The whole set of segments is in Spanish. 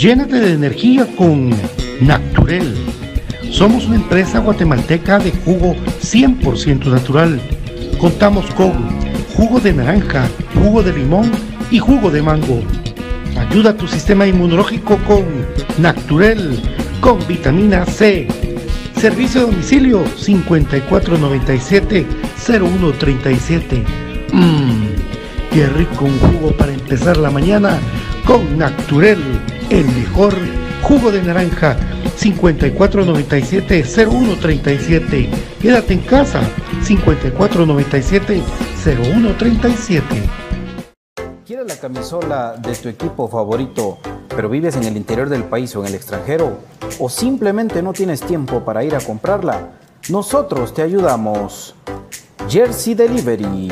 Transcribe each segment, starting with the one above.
Llénate de energía con Naturel. Somos una empresa guatemalteca de jugo 100% natural. Contamos con jugo de naranja, jugo de limón y jugo de mango. Ayuda a tu sistema inmunológico con Naturel, con vitamina C. Servicio de domicilio 5497-0137. Mmm, qué rico un jugo para empezar la mañana con Naturel, el mejor jugo de naranja 5497-0137. Quédate en casa 5497-0137. ¿Quieres la camisola de tu equipo favorito, pero vives en el interior del país o en el extranjero? ¿O simplemente no tienes tiempo para ir a comprarla? Nosotros te ayudamos. Jersey Delivery.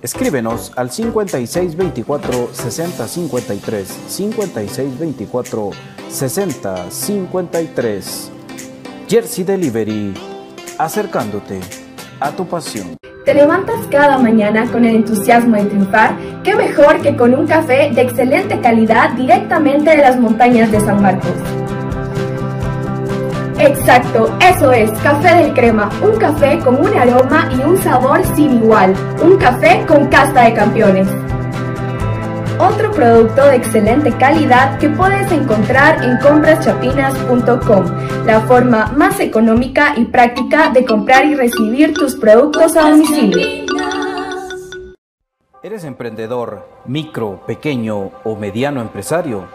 Escríbenos al 5624 6053 5624 6053. Jersey Delivery. Acercándote a tu pasión. ¿Te levantas cada mañana con el entusiasmo de triunfar? ¿Qué mejor que con un café de excelente calidad directamente de las montañas de San Marcos? Exacto, eso es, Café del Crema, un café con un aroma y un sabor sin igual, un café con casta de campeones. Otro producto de excelente calidad que puedes encontrar en compraschapinas.com, la forma más económica y práctica de comprar y recibir tus productos a domicilio. ¿Eres emprendedor, micro, pequeño o mediano empresario?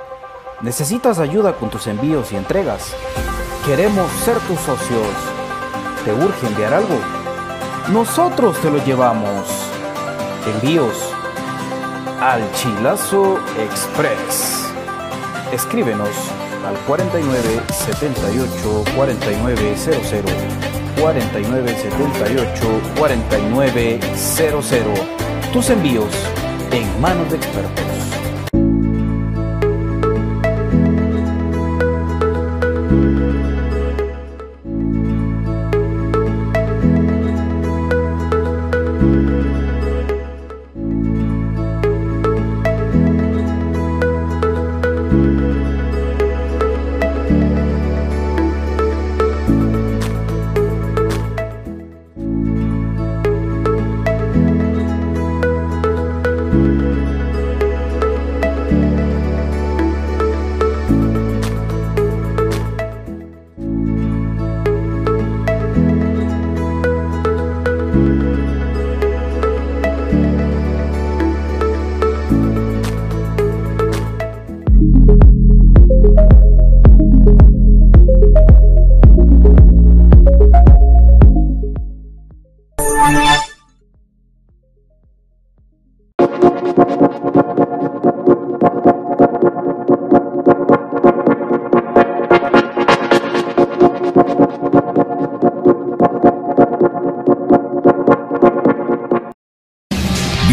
¿Necesitas ayuda con tus envíos y entregas? Queremos ser tus socios. ¿Te urge enviar algo? Nosotros te lo llevamos. Envíos al Chilazo Express. Escríbenos al 49 78 4900 49 78 4900. Tus envíos en manos de expertos.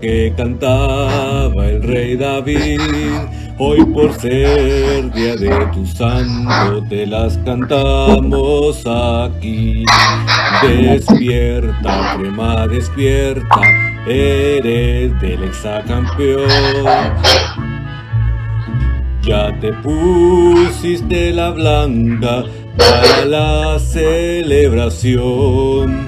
Que cantaba el rey David. Hoy por ser día de tu santo te las cantamos aquí. Despierta, crema, despierta, eres del exacampeón. Ya te pusiste la blanca para la celebración.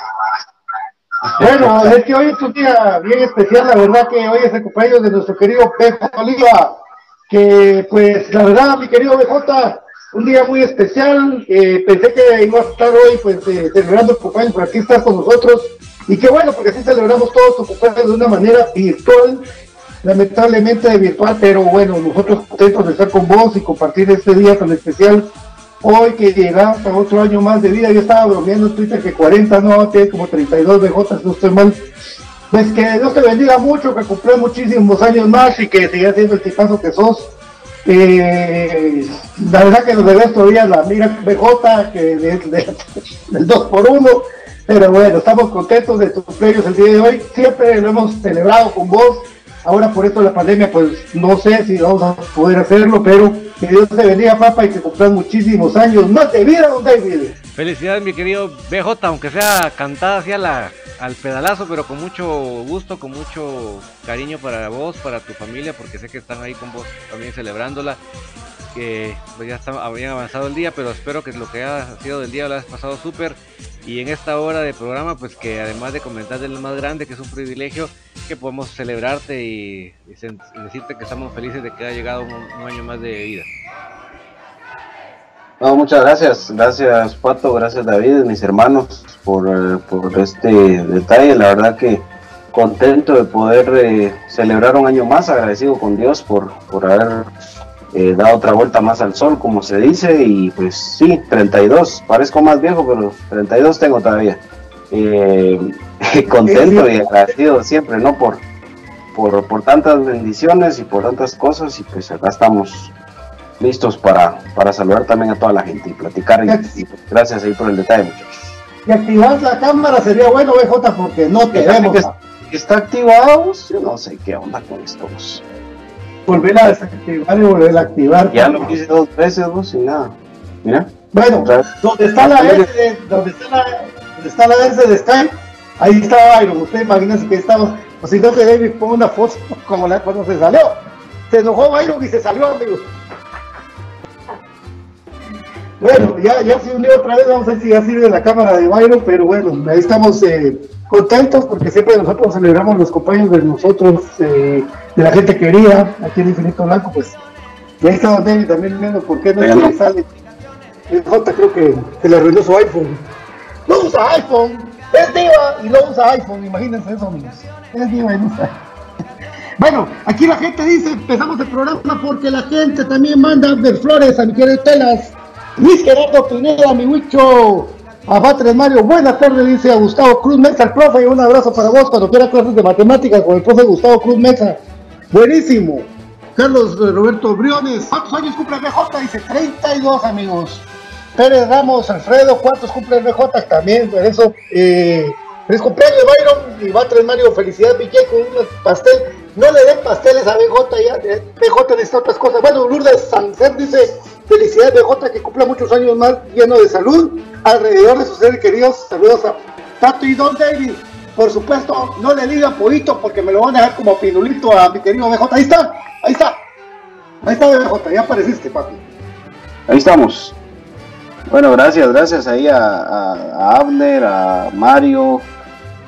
Bueno, es que hoy es un día bien especial, la verdad que hoy es el cumpleaños de nuestro querido BJ Oliva, que pues la verdad, mi querido BJ, un día muy especial, eh, pensé que iba a estar hoy pues eh, celebrando el cumpleaños, pero aquí estás con nosotros, y qué bueno, porque así celebramos todos tu cumpleaños de una manera virtual, lamentablemente virtual, pero bueno, nosotros contentos de estar con vos y compartir este día tan especial Hoy que llegas a otro año más de vida, yo estaba bromeando en Twitter que 40, no, tiene como 32 BJ, no estoy mal. Pues que Dios te bendiga mucho, que cumplí muchísimos años más y que sigas siendo el tipazo que sos. Eh, la verdad que nos debes todavía la mira BJ, que de, de, del 2 por 1 pero bueno, estamos contentos de tus premios el día de hoy. Siempre lo hemos celebrado con vos. Ahora por esto la pandemia, pues no sé si vamos a poder hacerlo, pero que Dios te bendiga, papá, y que cumplan muchísimos años más de vida, don David. Felicidades, mi querido BJ, aunque sea cantada hacia la, al pedalazo, pero con mucho gusto, con mucho cariño para vos, para tu familia, porque sé que están ahí con vos también celebrándola. Que pues ya está, habían avanzado el día, pero espero que lo que ha sido del día lo has pasado súper. Y en esta hora de programa, pues que además de comentar del más grande, que es un privilegio, que podemos celebrarte y, decirte que estamos felices de que haya llegado un, un año más de vida. No, muchas gracias, gracias Pato, gracias David, mis hermanos, por, eh, por este detalle. La verdad que contento de poder eh, celebrar un año más, agradecido con Dios por, por haber eh, dado otra vuelta más al sol, como se dice, y pues sí, 32, parezco más viejo, pero 32 tengo todavía. Eh, contento y agradecido siempre, ¿no? Por, por, por tantas bendiciones y por tantas cosas, y pues acá estamos listos para, para saludar también a toda la gente y platicar. Y, y, pues, gracias ahí por el detalle, muchachos. Si activas la cámara sería bueno, BJ, porque no te vemos. que está activado, yo no sé qué onda con esto. Volver a desactivar y volver a activar. Ya lo hice dos veces vos y nada. Mira, Bueno, donde está la S, de- donde está la, donde está la S de Skype, ahí está Byron. Usted imagínese que estamos, o si no que David ponga una foto como la cuando se salió. Se enojó Byron y se salió, amigos. Bueno, ya, ya se unió otra vez, vamos a ver si ya sirve la cámara de Byron, pero bueno, ahí estamos eh, contentos porque siempre nosotros celebramos los compañeros de nosotros, eh, de la gente querida, aquí en Infinito Blanco, pues. Y ahí está David también viendo por qué no le sale. El J creo que se le arruinó su iPhone. No usa iPhone, es diva y no usa iPhone, imagínense eso, amigos. Es diva y no usa bueno, aquí la gente dice, empezamos el programa porque la gente también manda ver flores a mi querido Telas. Luis Gerardo Pineda, mi huicho. A Batres Mario, buena tarde, dice a Gustavo Cruz Mesa, el profe, y un abrazo para vos cuando quieras clases de matemáticas con el profe Gustavo Cruz Mesa. Buenísimo. Carlos eh, Roberto Briones, ¿cuántos años cumple el BJ? Dice 32, amigos. Pérez Ramos, Alfredo, ¿cuántos cumple el BJ? También, por eso, eh, feliz cumpleaños, Byron, y Batres Mario, felicidad, Piqué, con un pastel. No le den pasteles a BJ, ya, eh, BJ necesita otras cosas. Bueno, Lourdes Sancer dice, felicidades BJ, que cumpla muchos años más, lleno de salud, alrededor de sus seres queridos. Saludos a Tato y Don David. Por supuesto, no le digan pollito porque me lo van a dejar como pinulito a mi querido BJ. Ahí está, ahí está. Ahí está BJ, ya apareciste, papi. Ahí estamos. Bueno, gracias, gracias ahí a, a, a Abner, a Mario,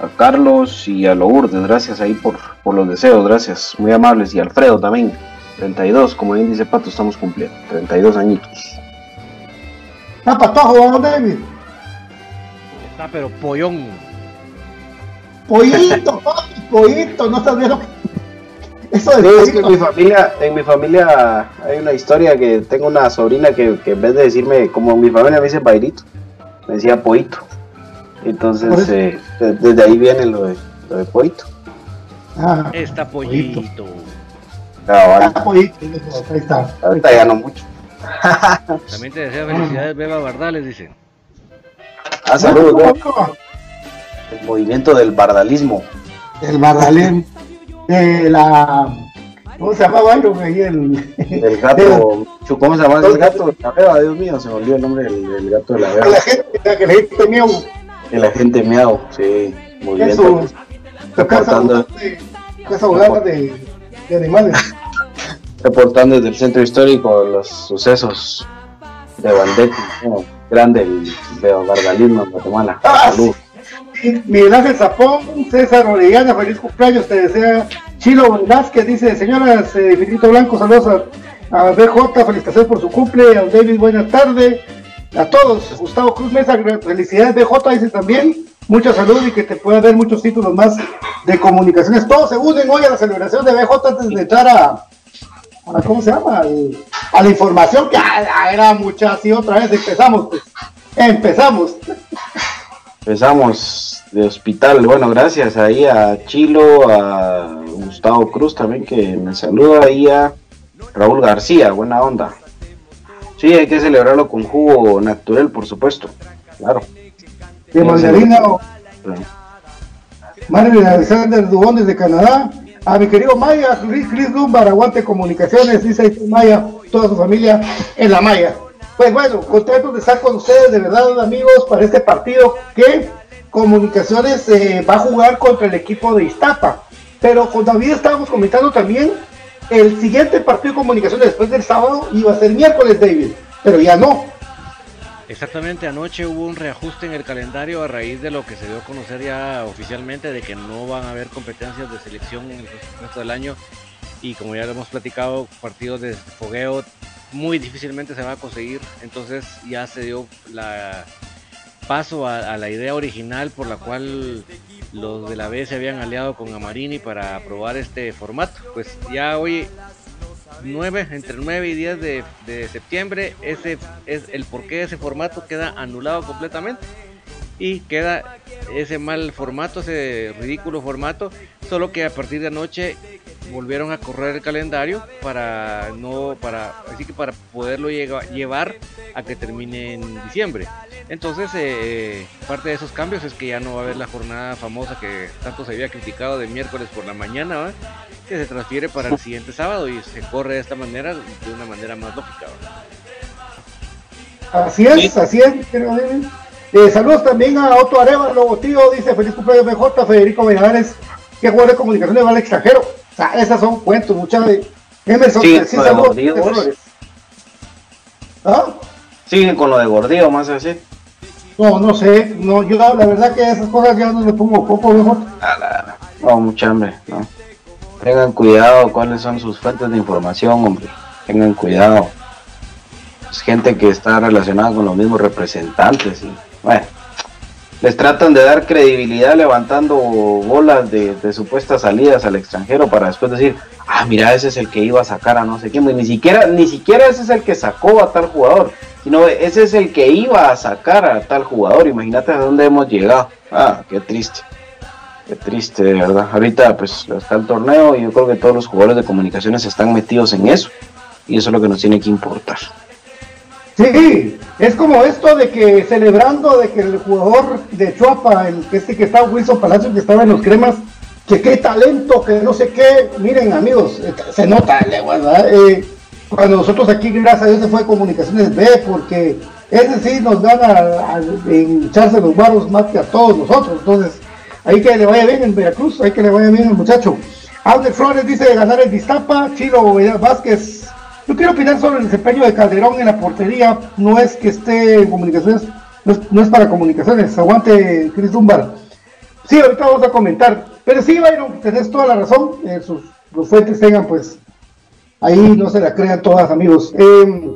a Carlos y a Lourdes. Gracias ahí por, por los deseos, gracias. Muy amables. Y Alfredo también. 32, como bien dice Pato, estamos cumpliendo. 32 añitos. Está patojo, Don David. Está pero pollón. Pollito, papi, pollito, no estás viendo. Eso Sí, de es que en mi familia, en mi familia hay una historia que tengo una sobrina que, que en vez de decirme, como mi familia me dice bailito, me decía poito. Entonces, eso. eh, de- desde ahí viene lo de, lo de poito. Ah, Está pollito. Cabal. ah, pollito, ahí está. Ahorita ya no mucho. También te desea felicidades, Beba Bardales, dice. Ah, saludos, ¿no? El movimiento del bardalismo. El Bardalén. De la. ¿Cómo se llama Byron? Ahí el. El gato. Chu, ¿Cómo se llama el gato de la beba? Dios mío, se me olvidó el nombre del, del gato de la de la beba. gente, que la gente mío. El agente miau, sí. Muy bien. Eso. Reportando, casa de, de animales. reportando desde el centro histórico los sucesos de Bandetti. ¿no? Grande el de bardalismo en Guatemala. Ah, Salud. Miguel Ángel Zapón, César Orellana, feliz cumpleaños, te desea Chilo Velázquez, dice señoras, eh, Finito Blanco, saludos a, a BJ, felicitaciones por su cumple, a David, buenas tardes, a todos, Gustavo Cruz Mesa, felicidades BJ, dice también, mucha salud y que te pueda ver muchos títulos más de comunicaciones, todos se unen hoy a la celebración de BJ antes de entrar a, ¿cómo se llama? A la información que era mucha, así otra vez empezamos, pues, empezamos. Empezamos de hospital. Bueno, gracias ahí a Chilo, a Gustavo Cruz también que me saluda y a Raúl García, buena onda. Sí, hay que celebrarlo con jugo natural, por supuesto. Claro. De mandarina o Alexander Dubón desde Canadá. A mi querido Maya, Chris, Lumbar, aguante comunicaciones, dice Maya, toda su familia en la Maya. Pues bueno, contentos de estar con ustedes, de verdad, amigos, para este partido que Comunicaciones eh, va a jugar contra el equipo de Iztapa. Pero con David estábamos comentando también el siguiente partido de Comunicaciones después del sábado iba a ser miércoles, David, pero ya no. Exactamente, anoche hubo un reajuste en el calendario a raíz de lo que se dio a conocer ya oficialmente de que no van a haber competencias de selección en el resto del año y como ya lo hemos platicado, partidos de fogueo muy difícilmente se va a conseguir, entonces ya se dio la paso a, la idea original por la cual los de la B se habían aliado con Amarini para aprobar este formato. Pues ya hoy 9, entre 9 y 10 de, de septiembre, ese es el porqué de ese formato queda anulado completamente y queda ese mal formato, ese ridículo formato, solo que a partir de anoche volvieron a correr el calendario para no para así que para poderlo llevar a que termine en diciembre. Entonces, eh, parte de esos cambios es que ya no va a haber la jornada famosa que tanto se había criticado de miércoles por la mañana, ¿va? que se transfiere para el siguiente sábado y se corre de esta manera, de una manera más lógica. ¿va? Así es, así es. David. Eh, saludos también a Otto Arevalo, tío, dice feliz cumpleaños BJ, Federico Valladares, que jugador de comunicaciones va al extranjero. O sea, esas son cuentos, muchachos. Emerson, Sí, sí, lo de saludos. Flores. ¿Ah? Siguen con lo de gordillo, más así. No, no sé, no, yo la verdad que esas cosas ya no le pongo poco mejor. No, mucha hambre, no. Tengan cuidado cuáles son sus fuentes de información, hombre. Tengan cuidado. Es gente que está relacionada con los mismos representantes y, bueno, les tratan de dar credibilidad levantando bolas de, supuestas salidas al extranjero para después decir, ah, mira, ese es el que iba a sacar a no sé quién. Pues ni siquiera, ni siquiera ese es el que sacó a tal jugador, sino ese es el que iba a sacar a tal jugador. Imagínate a dónde hemos llegado. Ah, qué triste. Qué triste, de verdad. Ahorita pues está el torneo y yo creo que todos los jugadores de comunicaciones están metidos en eso. Y eso es lo que nos tiene que importar. Sí, es como esto de que celebrando de que el jugador de Chuapa, el este que está Wilson Palacio, que estaba en los cremas, que qué talento, que no sé qué. Miren, amigos, eh, se nota, eh, ¿verdad? Eh, cuando nosotros aquí, gracias a Dios, se fue Comunicaciones B, porque ese sí nos gana en echarse los barros más que a todos nosotros. Entonces, ahí que le vaya bien en Veracruz, ahí que le vaya bien el muchacho. Albert Flores dice de ganar el Distapa, Chilo Vázquez. Yo quiero opinar sobre el desempeño de Calderón en la portería. No es que esté en comunicaciones, no es, no es para comunicaciones. Aguante, Chris Dunbar. Sí, ahorita vamos a comentar. Pero sí, Byron, tenés toda la razón. eh, sus, los fuentes tengan, pues, ahí no se la crean todas, amigos. Eh,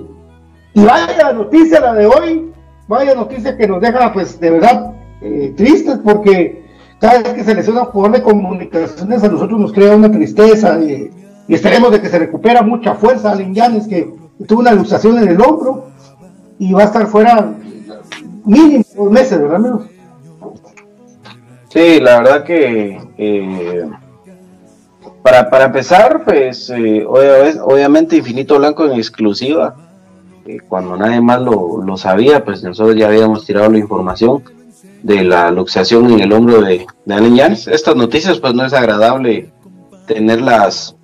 y vaya noticia la de hoy. Vaya noticia que nos deja, pues, de verdad, eh, tristes porque cada vez que se lesiona un jugador de comunicaciones a nosotros nos crea una tristeza eh, y esperemos de que se recupera mucha fuerza Allen Yanes que tuvo una luxación en el hombro y va a estar fuera mínimo dos meses, ¿verdad, amigos? Sí, la verdad que eh, para, para empezar, pues eh, obviamente Infinito Blanco en exclusiva, eh, cuando nadie más lo, lo, sabía, pues nosotros ya habíamos tirado la información de la luxación en el hombro de, de Allen Yanes. Estas noticias pues no es agradable tenerlas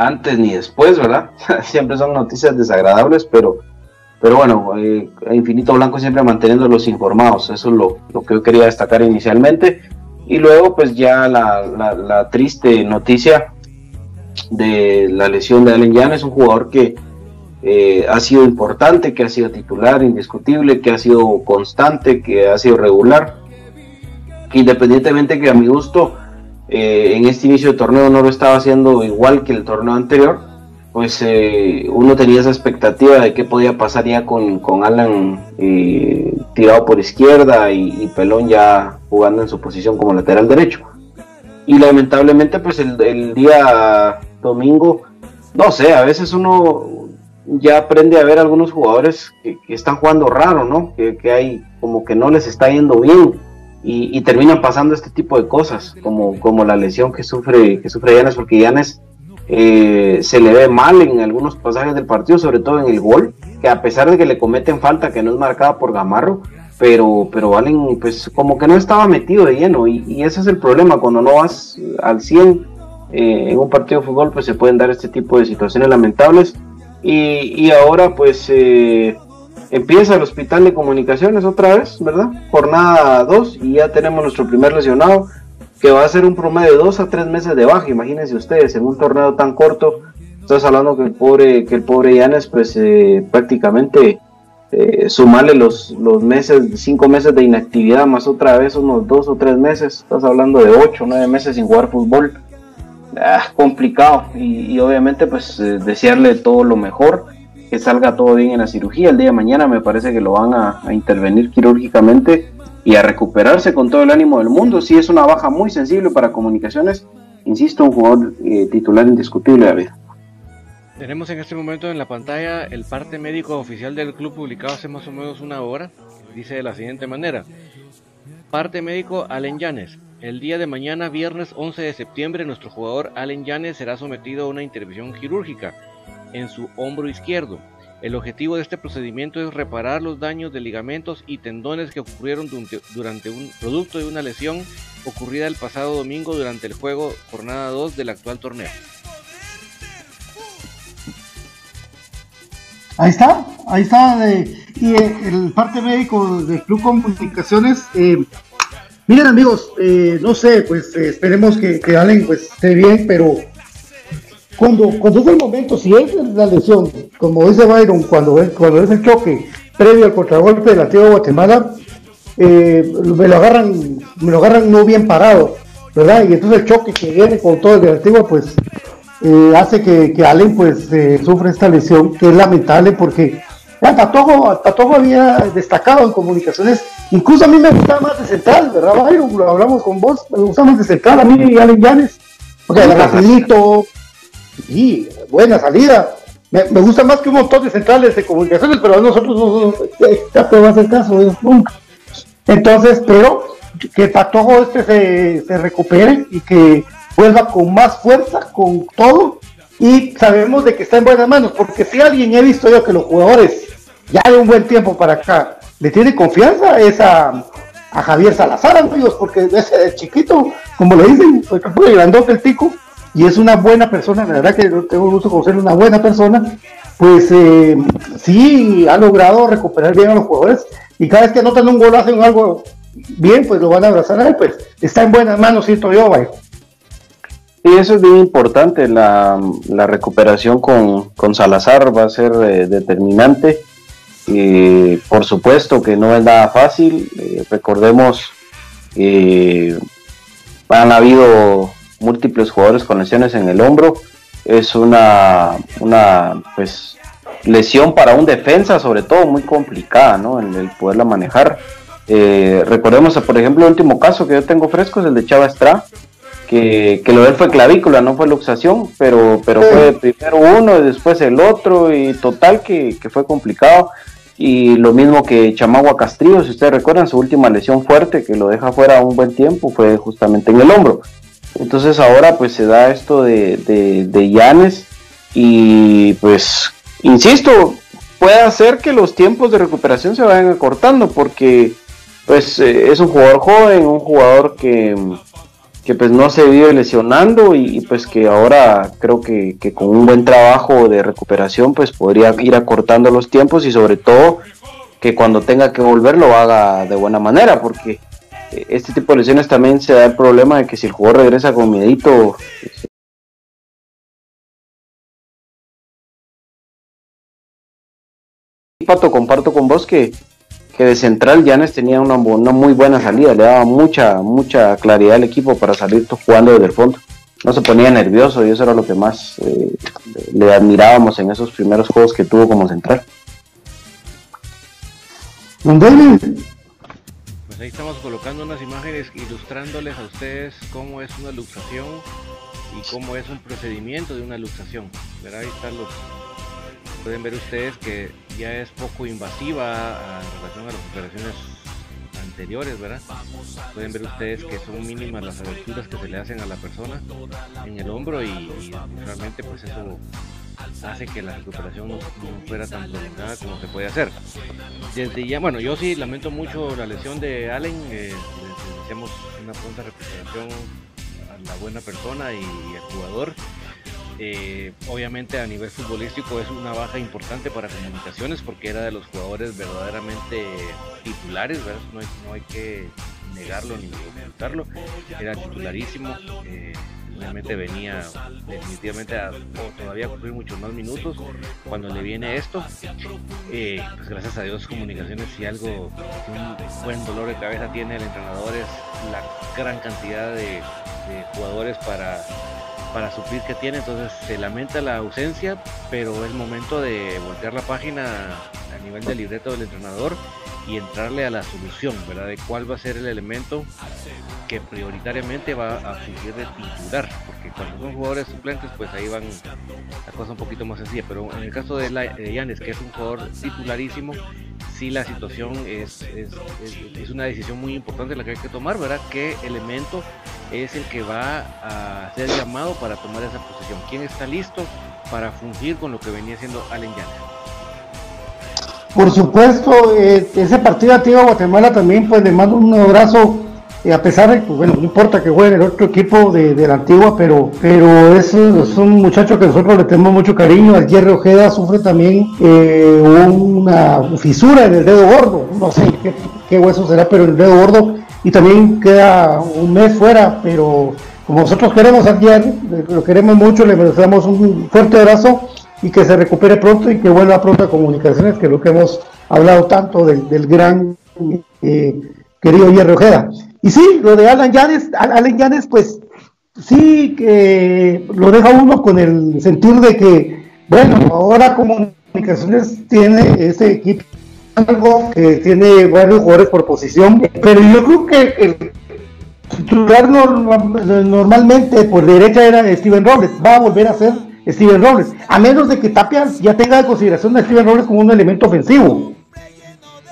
antes ni después, ¿verdad? Siempre son noticias desagradables, pero pero bueno, eh, Infinito Blanco siempre manteniéndolos informados, eso es lo, que yo quería destacar inicialmente. Y luego pues ya la, triste noticia de la lesión de Allen Jan, es un jugador que eh, ha sido importante, que ha sido titular, indiscutible, que ha sido constante, que ha sido regular. Independientemente que a mi gusto eh, en este inicio de torneo no lo estaba haciendo igual que el torneo anterior, pues eh, uno tenía esa expectativa de qué podía pasar ya con, Alan eh, tirado por izquierda y, Pelón ya jugando en su posición como lateral derecho. Y lamentablemente pues el, día domingo, no sé, a veces uno ya aprende a ver algunos jugadores que, están jugando raro, ¿no? Que, hay como que no les está yendo bien y, terminan pasando este tipo de cosas, como, como la lesión que sufre, que sufre Yanes, porque Yanes eh, se le ve mal en algunos pasajes del partido, sobre todo en el gol, que a pesar de que le cometen falta que no es marcada por Gamarro, pero, pero pues como que no estaba metido de lleno y, ese es el problema, cuando no vas al 100 eh, en un partido de fútbol pues se pueden dar este tipo de situaciones lamentables y, ahora pues eh, empieza el hospital de comunicaciones otra vez, ¿verdad? Jornada 2 y ya tenemos nuestro primer lesionado que va a ser un promedio de dos a tres meses de baja. Imagínense ustedes, en un torneo tan corto, estás hablando que el pobre, que el pobre Yanes, pues eh, prácticamente eh, sumarle los, los meses, cinco meses de inactividad, más otra vez unos dos o tres meses, estás hablando de ocho, nueve meses sin jugar fútbol. Ah, complicado y, obviamente pues eh, desearle todo lo mejor que salga todo bien en la cirugía el día de mañana me parece que lo van a, intervenir quirúrgicamente y a recuperarse con todo el ánimo del mundo. Si es una baja muy sensible para comunicaciones, insisto, un jugador eh, titular indiscutible, David. Tenemos en este momento en la pantalla el parte médico oficial del club publicado hace más o menos una hora. Dice de la siguiente manera. Parte médico Allen Llanes. El día de mañana, viernes 11 de septiembre, nuestro jugador Allen Llanes será sometido a una intervención quirúrgica en su hombro izquierdo. El objetivo de este procedimiento es reparar los daños de ligamentos y tendones que ocurrieron durante un producto de una lesión ocurrida el pasado domingo durante el juego jornada 2 del actual torneo. Ahí está, ahí está. y eh, el parte médico del Club Comunicaciones. Eh, miren amigos, eh, no sé, pues esperemos que, que Allen pues, esté bien, pero cuando, cuando es el momento, si es la lesión, como dice Byron, cuando, cuando es el choque previo al contragolpe de la de Guatemala, eh, me lo agarran, me lo agarran no bien parado, ¿verdad? Y entonces el choque que viene con todo el Antiguo, pues eh, hace que, que, Allen pues eh, sufra esta lesión, que es lamentable porque Tatojo, Tatojo había destacado en comunicaciones, incluso a mí me gustaba más de central, ¿verdad, Byron? Lo hablamos con vos, me gustaba más de central, a mí y Allen Llanes, porque era rapidito, y buena salida. Me, gusta más que un montón de centrales de comunicaciones, pero a nosotros no, ya te va a hacer caso, nunca. Entonces, pero que Patojo este se, se recupere y que vuelva con más fuerza, con todo, y sabemos de que está en buenas manos, porque si alguien he visto yo que los jugadores ya de un buen tiempo para acá le tiene confianza es a, Javier Salazar, amigos, porque ese chiquito, como le dicen, fue grandote el tico, y es una buena persona, la verdad que tengo gusto conocer una buena persona, pues eh, sí ha logrado recuperar bien a los jugadores y cada vez que anotan un gol hacen algo bien, pues lo van a abrazar a él, pues está en buenas manos, siento yo, vaya. Y eso es bien importante, la, recuperación con, Salazar va a ser eh, determinante. y por supuesto que no es nada fácil, eh, recordemos han habido múltiples jugadores con lesiones en el hombro. Es una, una pues, lesión para un defensa, sobre todo muy complicada, ¿no? El poderla manejar. Eh, recordemos, por ejemplo, el último caso que yo tengo fresco es el de Chava Estrada, que, lo de él fue clavícula, no fue luxación, pero, pero fue primero uno y después el otro, y total que, que fue complicado. Y lo mismo que Chamagua Castrillo, si ustedes recuerdan, su última lesión fuerte que lo deja fuera un buen tiempo fue justamente en el hombro. Entonces ahora pues se da esto de, de, Llanes y pues, insisto, puede hacer que los tiempos de recuperación se vayan acortando porque pues eh, es un jugador joven, un jugador que, que pues no se vive lesionando y, pues que ahora creo que, que, con un buen trabajo de recuperación pues podría ir acortando los tiempos y sobre todo que cuando tenga que volver lo haga de buena manera porque este tipo de lesiones también se da el problema de que si el jugador regresa con miedito Pato, comparto con vos que, que de central Llanes tenía una, muy buena salida, le daba mucha, mucha claridad al equipo para salir jugando desde el fondo. No se ponía nervioso y eso era lo que más eh, le admirábamos en esos primeros juegos que tuvo como central. Ahí estamos colocando unas imágenes ilustrándoles a ustedes cómo es una luxación y cómo es un procedimiento de una luxación. Ahí están los, pueden ver ustedes que ya es poco invasiva en relación a las operaciones anteriores, ¿verdad? Pueden ver ustedes que son mínimas las aberturas que se le hacen a la persona en el hombro y, realmente pues eso hace que la recuperación no, fuera tan prolongada como se puede hacer. Desde ya, bueno, yo sí lamento mucho la lesión de Allen, eh, deseamos una pronta recuperación a la buena persona y al jugador. Eh, obviamente a nivel futbolístico es una baja importante para comunicaciones porque era de los jugadores verdaderamente titulares, No, hay, que negarlo ni ocultarlo, era titularísimo. Eh, obviamente venía definitivamente a todavía cumplir muchos más minutos cuando le viene esto eh, pues gracias a Dios comunicaciones y algo un buen dolor de cabeza tiene el entrenador es la gran cantidad de jugadores para para suplir que tiene, entonces se lamenta la ausencia, pero es momento de voltear la página a nivel del libreto del entrenador y entrarle a la solución, ¿verdad? De cuál va a ser el elemento que prioritariamente va a fungir de titular, porque cuando son jugadores suplentes, pues ahí van la cosa un poquito más sencilla, pero en el caso de, la, que es un jugador titularísimo, sí la situación es, es, es, una decisión muy importante la que hay que tomar, ¿verdad? ¿Qué elemento es el que va a ser llamado para tomar esa posición? ¿Quién está listo para fungir con lo que venía siendo Allen Yanes? Por supuesto, eh, ese partido a Tío Guatemala también, pues le mando un abrazo, eh, a pesar de, pues bueno, no importa que juegue en el otro equipo de, la antigua, pero, pero es, un muchacho que nosotros le tenemos mucho cariño. El Jerry Ojeda sufre también eh, una fisura en el dedo gordo, no sé qué, hueso será, pero el dedo gordo, y también queda un mes fuera, pero como nosotros queremos a Jerry, lo queremos mucho, le damos un fuerte abrazo y que se recupere pronto y que vuelva pronto a comunicaciones, que es lo que hemos hablado tanto del, gran eh, querido Hierro Ojeda. Y sí, lo de Alan Yanes, Alan Yanes, pues sí que lo deja uno con el sentido de que, bueno, ahora comunicaciones tiene ese equipo algo que tiene varios jugadores por posición, pero yo creo que el titular normalmente por derecha era Steven Robles, va a volver a ser Steven Robles, a menos de que Tapias ya tenga en consideración a Steven Robles como un elemento ofensivo.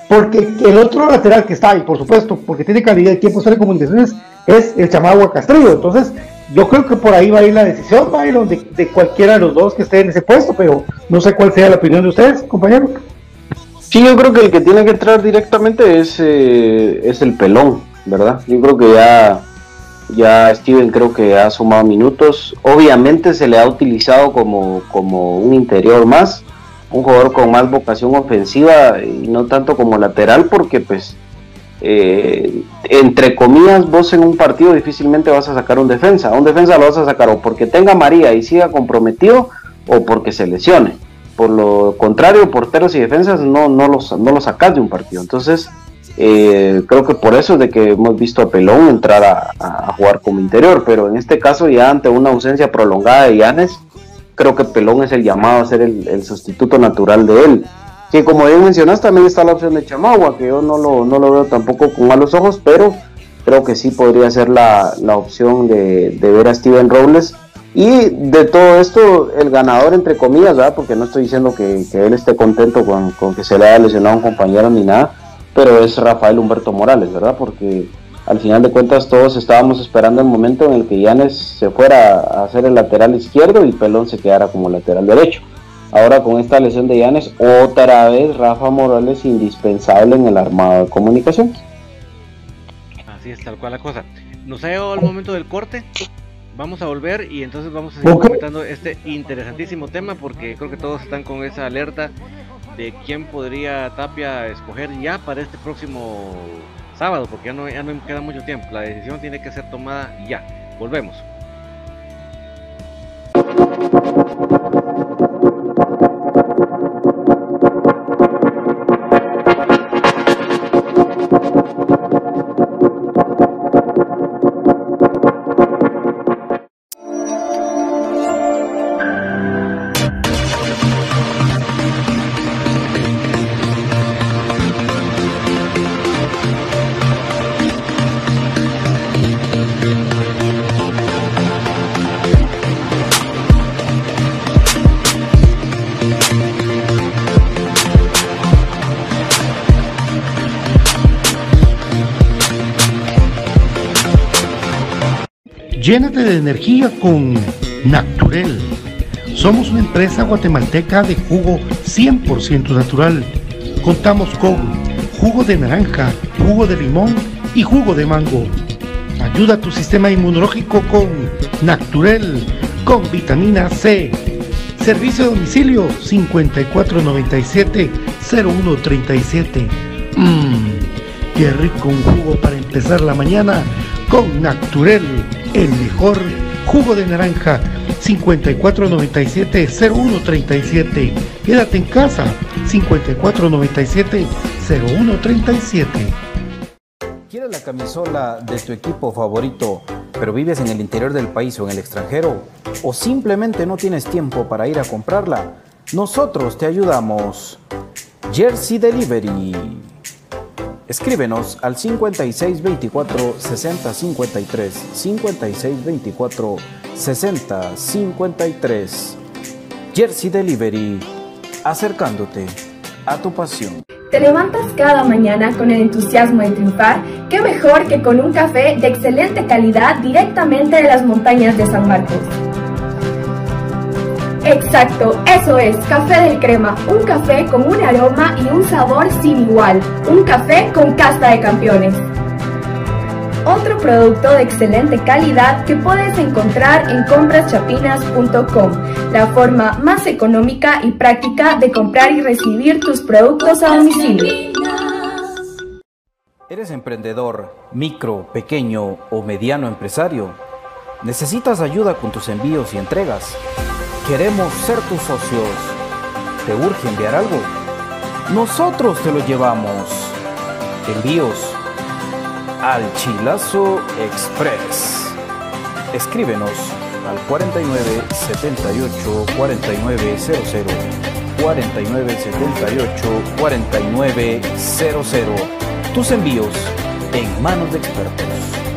Porque el otro lateral que está ahí, por supuesto, porque tiene calidad de tiempo de comunicaciones, es el Chamagua Castrillo. Entonces, yo creo que por ahí va a ir la decisión, Byron, de, de cualquiera de los dos que esté en ese puesto, pero no sé cuál sea la opinión de ustedes, compañero. Sí, yo creo que el que tiene que entrar directamente es, eh, es el pelón, ¿verdad? Yo creo que ya ya Steven creo que ha sumado minutos. Obviamente se le ha utilizado como, como un interior más, un jugador con más vocación ofensiva y no tanto como lateral porque pues eh, entre comillas vos en un partido difícilmente vas a sacar un defensa. Un defensa lo vas a sacar o porque tenga María y siga comprometido o porque se lesione. Por lo contrario, porteros y defensas no, no, los, no los sacas de un partido. Entonces eh, creo que por eso es de que hemos visto a Pelón entrar a, jugar como interior, pero en este caso ya ante una ausencia prolongada de Llanes, creo que Pelón es el llamado a ser el, sustituto natural de él. Que como bien mencionaste, también está la opción de Chamagua, que yo no lo, no lo veo tampoco con malos ojos, pero creo que sí podría ser la, opción de, ver a Steven Robles. Y de todo esto, el ganador, entre comillas, ¿verdad? porque no estoy diciendo que, él esté contento con, que se le haya lesionado a un compañero ni nada, pero es Rafael Humberto Morales, ¿verdad? Porque al final de cuentas todos estábamos esperando el momento en el que Yanes se fuera a hacer el lateral izquierdo y Pelón se quedara como lateral derecho. Ahora con esta lesión de Yanes, otra vez Rafa Morales indispensable en el armado de comunicación. Así es, tal cual la cosa. Nos ha llegado el momento del corte. Vamos a volver y entonces vamos a seguir comentando este interesantísimo tema porque creo que todos están con esa alerta de quién podría Tapia escoger ya para este próximo sábado, porque ya no, ya no queda mucho tiempo. La decisión tiene que ser tomada ya. Volvemos. Llénate de energía con Naturel. Somos una empresa guatemalteca de jugo 100% natural. Contamos con jugo de naranja, jugo de limón y jugo de mango. Ayuda a tu sistema inmunológico con Naturel, con vitamina C. Servicio de domicilio 5497-0137. Mmm, qué rico un jugo para empezar la mañana con Naturel el mejor jugo de naranja 5497-0137. Quédate en casa 5497-0137. ¿Quieres la camisola de tu equipo favorito, pero vives en el interior del país o en el extranjero? ¿O simplemente no tienes tiempo para ir a comprarla? Nosotros te ayudamos. Jersey Delivery. Escríbenos al 5624 6053 5624 6053 Jersey Delivery, acercándote a tu pasión. ¿Te levantas cada mañana con el entusiasmo de triunfar? ¿Qué mejor que con un café de excelente calidad directamente de las montañas de San Marcos? Exacto, eso es, café del crema, un café con un aroma y un sabor sin igual, un café con casta de campeones. Otro producto de excelente calidad que puedes encontrar en compraschapinas.com, la forma más económica y práctica de comprar y recibir tus productos a domicilio. ¿Eres emprendedor, micro, pequeño o mediano empresario? ¿Necesitas ayuda con tus envíos y entregas? Queremos ser tus socios. ¿Te urge enviar algo? Nosotros te lo llevamos. Envíos al Chilazo Express. Escríbenos al 49 78 4900 49 78 4900. Tus envíos en manos de expertos.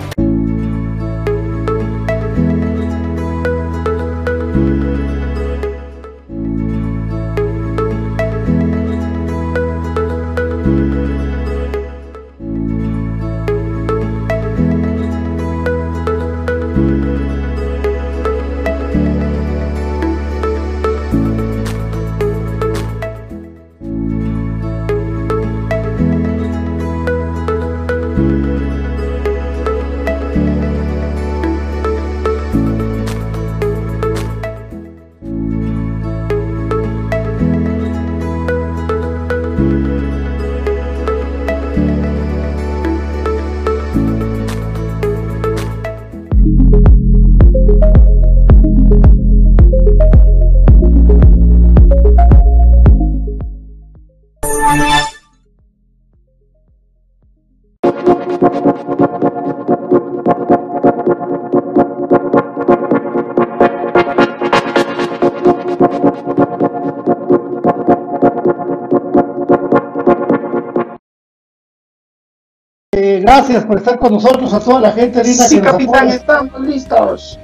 Gracias por estar con nosotros, a toda la gente linda Sí, que nos capitán, apoya. estamos listos.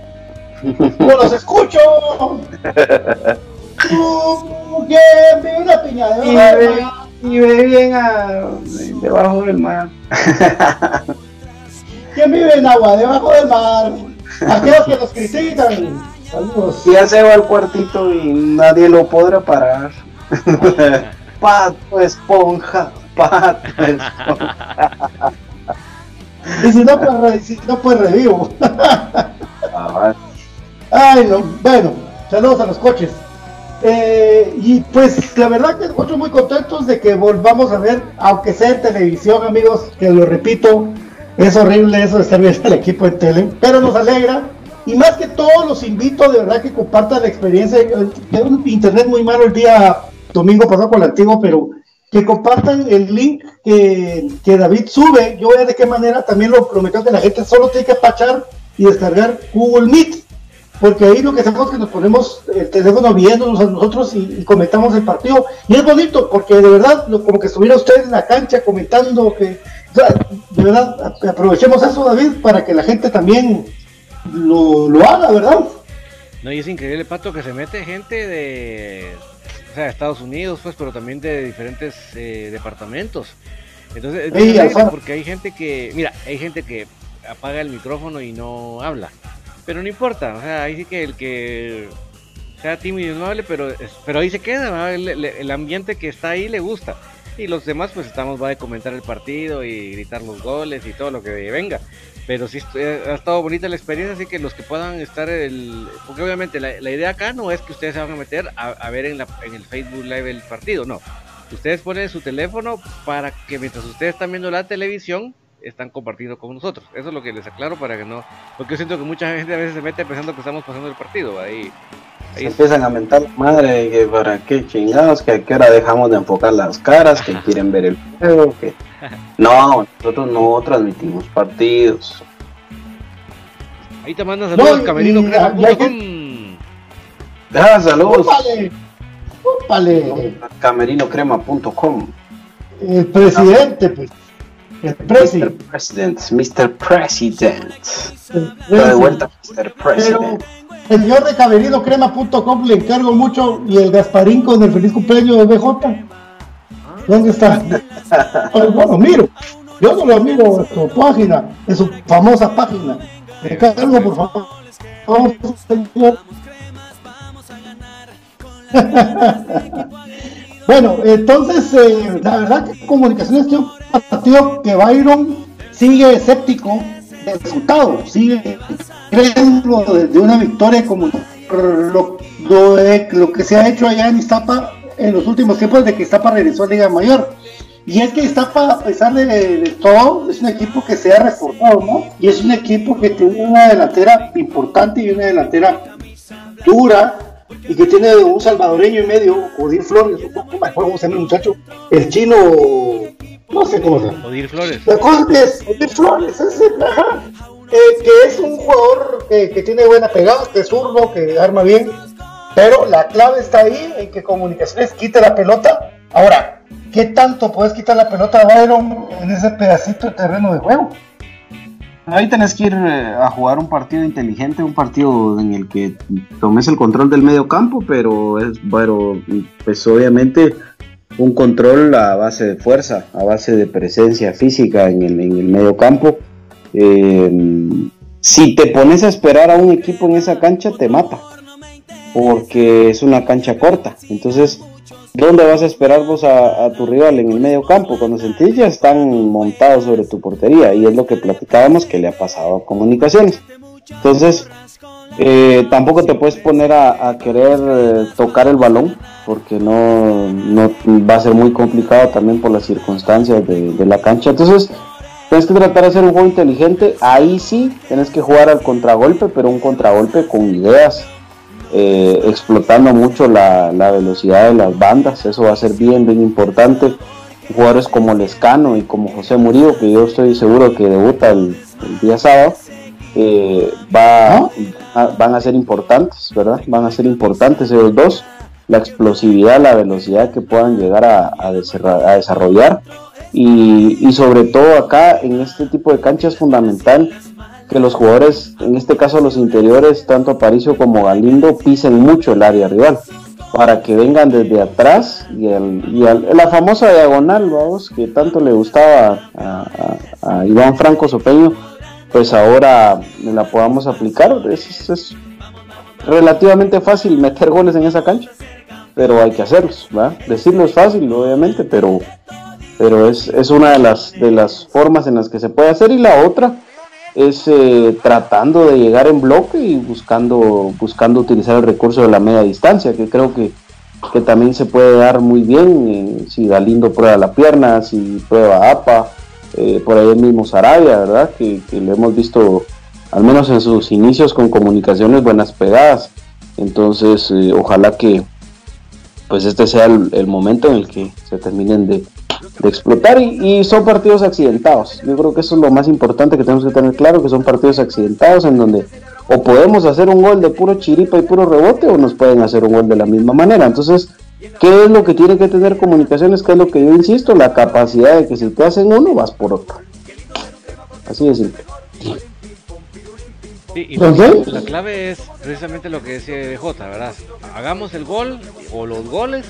¡No los escucho! Bien, una piña de Y oro, ve, ma. y ve bien a, debajo del mar. ¿Quién vive en agua debajo del mar? Aquellos que nos critican. Saludos. Ya se va al cuartito y nadie lo podrá parar. pato esponja, pato esponja. Y si no, pues, si no, pues revivo. Ah, Ay, no. Bueno, saludos a los coches. Eh, y pues la verdad que nosotros muy contentos de que volvamos a ver, aunque sea en televisión, amigos, que lo repito, es horrible eso de estar viendo el equipo en tele, pero nos alegra. Y más que todo, los invito de verdad que compartan la experiencia. Tengo un internet muy malo el día domingo pasado con el antiguo, pero que compartan el link que, que David sube. Yo a de qué manera también lo prometió que la gente solo tiene que pachar y descargar Google Meet. Porque ahí lo que hacemos es que nos ponemos el teléfono viéndonos a nosotros y, comentamos el partido. Y es bonito, porque de verdad, como que estuviera usted en la cancha comentando que. de verdad, aprovechemos eso, David, para que la gente también lo, lo haga, ¿verdad? No, y es increíble, Pato, que se mete gente de, sea, de Estados Unidos, pues, pero también de diferentes eh, departamentos. Entonces, es Ey, porque hay gente que, mira, hay gente que apaga el micrófono y no habla. Pero no importa, o sea, ahí sí que el que sea tímido y no hable, pero, pero ahí se queda, ¿verdad? el, el- el ambiente que está ahí le gusta. Y los demás, pues estamos, va a comentar el partido y gritar los goles y todo lo que venga. Pero sí eh, ha estado bonita la experiencia, así que los que puedan estar el... Porque obviamente la, la idea acá no es que ustedes se van a meter a, a ver en, la, en el Facebook Live el partido, no. Ustedes ponen su teléfono para que mientras ustedes están viendo la televisión, están compartiendo con nosotros. Eso es lo que les aclaro para que no... Porque yo siento que mucha gente a veces se mete pensando que estamos pasando el partido. Ahí, se empiezan a mentar la madre que para qué chingados, que a qué hora dejamos de enfocar las caras, que quieren ver el juego, que no, nosotros no transmitimos partidos. ahí te mandan No, saludos y- camerino.com. Ah, saludos. ¡Úpale! ¡Úpale! Camerinocrema.com. El presidente, pues. El Mr. presidente. President, Mr. President. Está de vuelta, Mr. Pero, President. Señor de caberinocrema.com, le encargo mucho. Y el Gasparín con el feliz cumpleaños de BJ. ¿Dónde está? Ay, bueno, miro. Yo no lo miro en su página, en su famosa página. Encargo, por favor. Vamos, señor. Bueno, entonces, eh, la verdad que Comunicaciones tiene un partido que Byron sigue escéptico del resultado, sigue creyendo de, de una victoria como lo, lo, de- lo que se ha hecho allá en Iztapa en los últimos tiempos de que Iztapa regresó a Liga Mayor. Y es que Iztapa, a pesar de, de todo, es un equipo que se ha reforzado, ¿no? Y es un equipo que tiene una delantera importante y una delantera dura y que tiene un salvadoreño y medio, Odín Flores, no me acuerdo cómo se llama el muchacho, el chino, no sé cómo se llama. Odir Flores. La cosa es Odín Flores, ese, ajá, eh, que es un jugador que, que tiene buena pegada, que es zurdo, que arma bien, pero la clave está ahí en que Comunicaciones quite la pelota. Ahora, ¿qué tanto puedes quitar la pelota a Byron en ese pedacito de terreno de juego? Ahí tenés que ir eh, a jugar un partido inteligente, un partido en el que tomes el control del medio campo, pero es, pero pues obviamente un control a base de fuerza, a base de presencia física en el, en el medio campo. Eh, si te pones a esperar a un equipo en esa cancha, te mata, porque es una cancha corta. Entonces, ¿dónde vas a esperar vos a, tu rival? En el medio campo, cuando sentís ya están montados sobre tu portería, y es lo que platicábamos que le ha pasado a Comunicaciones. Entonces, eh, tampoco te puedes poner a, a querer eh, tocar el balón, porque no, no va a ser muy complicado también por las circunstancias de, de la cancha. Entonces, tienes que tratar de hacer un juego inteligente. Ahí sí, tienes que jugar al contragolpe, pero un contragolpe con ideas, eh, explotando mucho la, la velocidad de las bandas. Eso va a ser bien, bien importante. Jugadores como Lescano y como José Murillo, que yo estoy seguro que debuta el, el día sábado, eh, va, a- van a ser importantes, ¿verdad? Van a ser importantes ellos dos. La explosividad, la velocidad que puedan llegar a, a desarra- a desarrollar. Y, sobre todo acá en este tipo de cancha es fundamental que los jugadores, en este caso los interiores, tanto Aparicio como Galindo, pisen mucho el área rival para que vengan desde atrás y, el- la famosa diagonal, vamos, que tanto le gustaba a, Iván Franco Sopeño, pues ahora la podamos aplicar. Es, es relativamente fácil meter goles en esa cancha, pero hay que hacerlos, ¿va? Decirlo es fácil, obviamente, pero, pero es, es una de las, de las formas en las que se puede hacer y la otra es eh, tratando de llegar en bloque y buscando, buscando utilizar el recurso de la media distancia, que creo que, que también se puede dar muy bien eh, si Galindo prueba la pierna, si prueba APA, eh, por ahí el mismo Sarabia, ¿verdad? Que, que lo hemos visto al menos en sus inicios con comunicaciones buenas pegadas. Entonces, ojalá que pues este sea el, momento en el que se terminen de, explotar y, son partidos accidentados. Yo creo que eso es lo más importante que tenemos que tener claro, que son partidos accidentados en donde o podemos hacer un gol de puro chiripa y puro rebote o nos pueden hacer un gol de la misma manera. Entonces, ¿qué es lo que tiene que tener comunicaciones? ¿Qué es lo que yo insisto? La capacidad de que si te hacen uno, vas por otro. Así de simple y la, clave es precisamente lo que decía J, ¿verdad? Hagamos el gol o los goles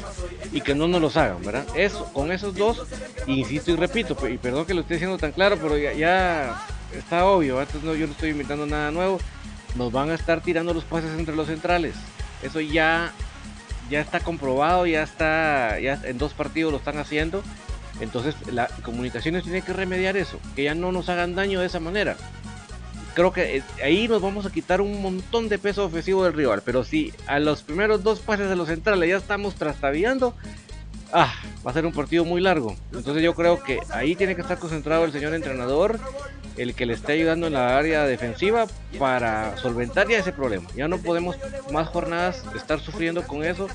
y que no nos los hagan, ¿verdad? Eso, con esos dos, insisto y repito, y perdón que lo esté diciendo tan claro, pero ya, está obvio, Entonces no, yo no estoy inventando nada nuevo, nos van a estar tirando los pases entre los centrales. Eso ya, ya está comprobado, ya está, ya en dos partidos lo están haciendo. Entonces, la comunicaciones tiene que remediar eso, que ya no nos hagan daño de esa manera creo que eh, ahí nos vamos a quitar un montón de peso ofensivo del rival. Pero si a los primeros dos pases de los centrales ya estamos trastabillando, ah, va a ser un partido muy largo. Entonces yo creo que ahí tiene que estar concentrado el señor entrenador, el que le esté ayudando en la área defensiva para solventar ya ese problema. Ya no podemos más jornadas estar sufriendo con eso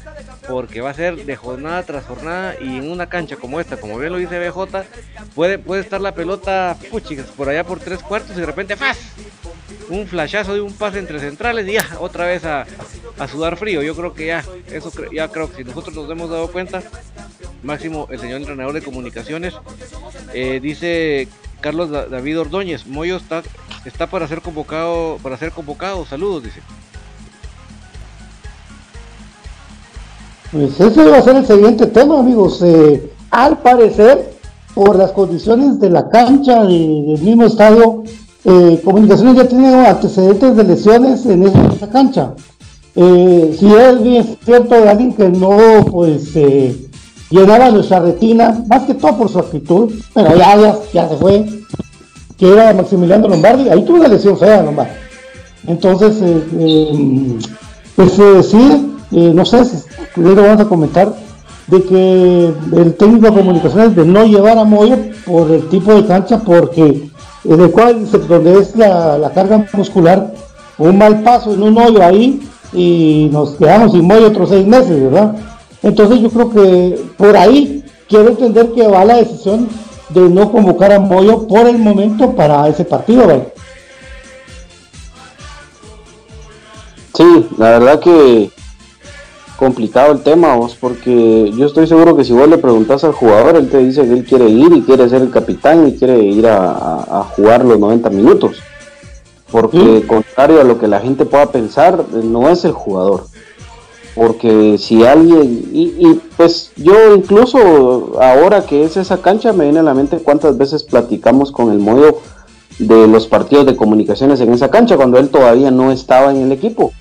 porque va a ser de jornada tras jornada y en una cancha como esta, como bien lo dice BJ, puede, puede estar la pelota por allá por tres cuartos y de repente ¡faz! un flashazo de un pase entre centrales y ya, otra vez a, sudar frío. Yo creo que ya, eso ya creo que si nosotros nos hemos dado cuenta, máximo el señor entrenador de comunicaciones, eh, dice Carlos David Ordóñez, Moyo está, está para ser convocado, para ser convocado, saludos, dice. Pues ese va a ser el siguiente tema, amigos. Eh, al parecer, por las condiciones de la cancha del mismo estadio, eh, Comunicaciones ya tiene antecedentes de lesiones en esa cancha. Si es bien cierto de alguien que no pues eh, llenaba nuestra retina, más que todo por su actitud, pero ya, ya, se fue, que era Maximiliano Lombardi, ahí tuvo una lesión fea Lombardi. Entonces, pues sí, no sé si lo vamos a comentar, de que el técnico de comunicaciones de no llevar a Moyo por el tipo de cancha, porque en el cual donde es la, carga muscular, un mal paso en un hoyo ahí y nos quedamos sin muelle otros seis meses, ¿verdad? Entonces yo creo que por ahí quiero entender que va la decisión de no convocar a Moyo por el momento para ese partido, ¿verdad? Sí, la verdad que complicado el tema, vos, porque yo estoy seguro que si vos le preguntas al jugador, él te dice que él quiere ir y quiere ser el capitán y quiere ir a, jugar los 90 minutos. Porque contrario a lo que la gente pueda pensar, no es el jugador. Porque si alguien, y, pues yo incluso ahora que es esa cancha, me viene a la mente cuántas veces platicamos con el modo de los partidos de comunicaciones en esa cancha, cuando él todavía no estaba en el equipo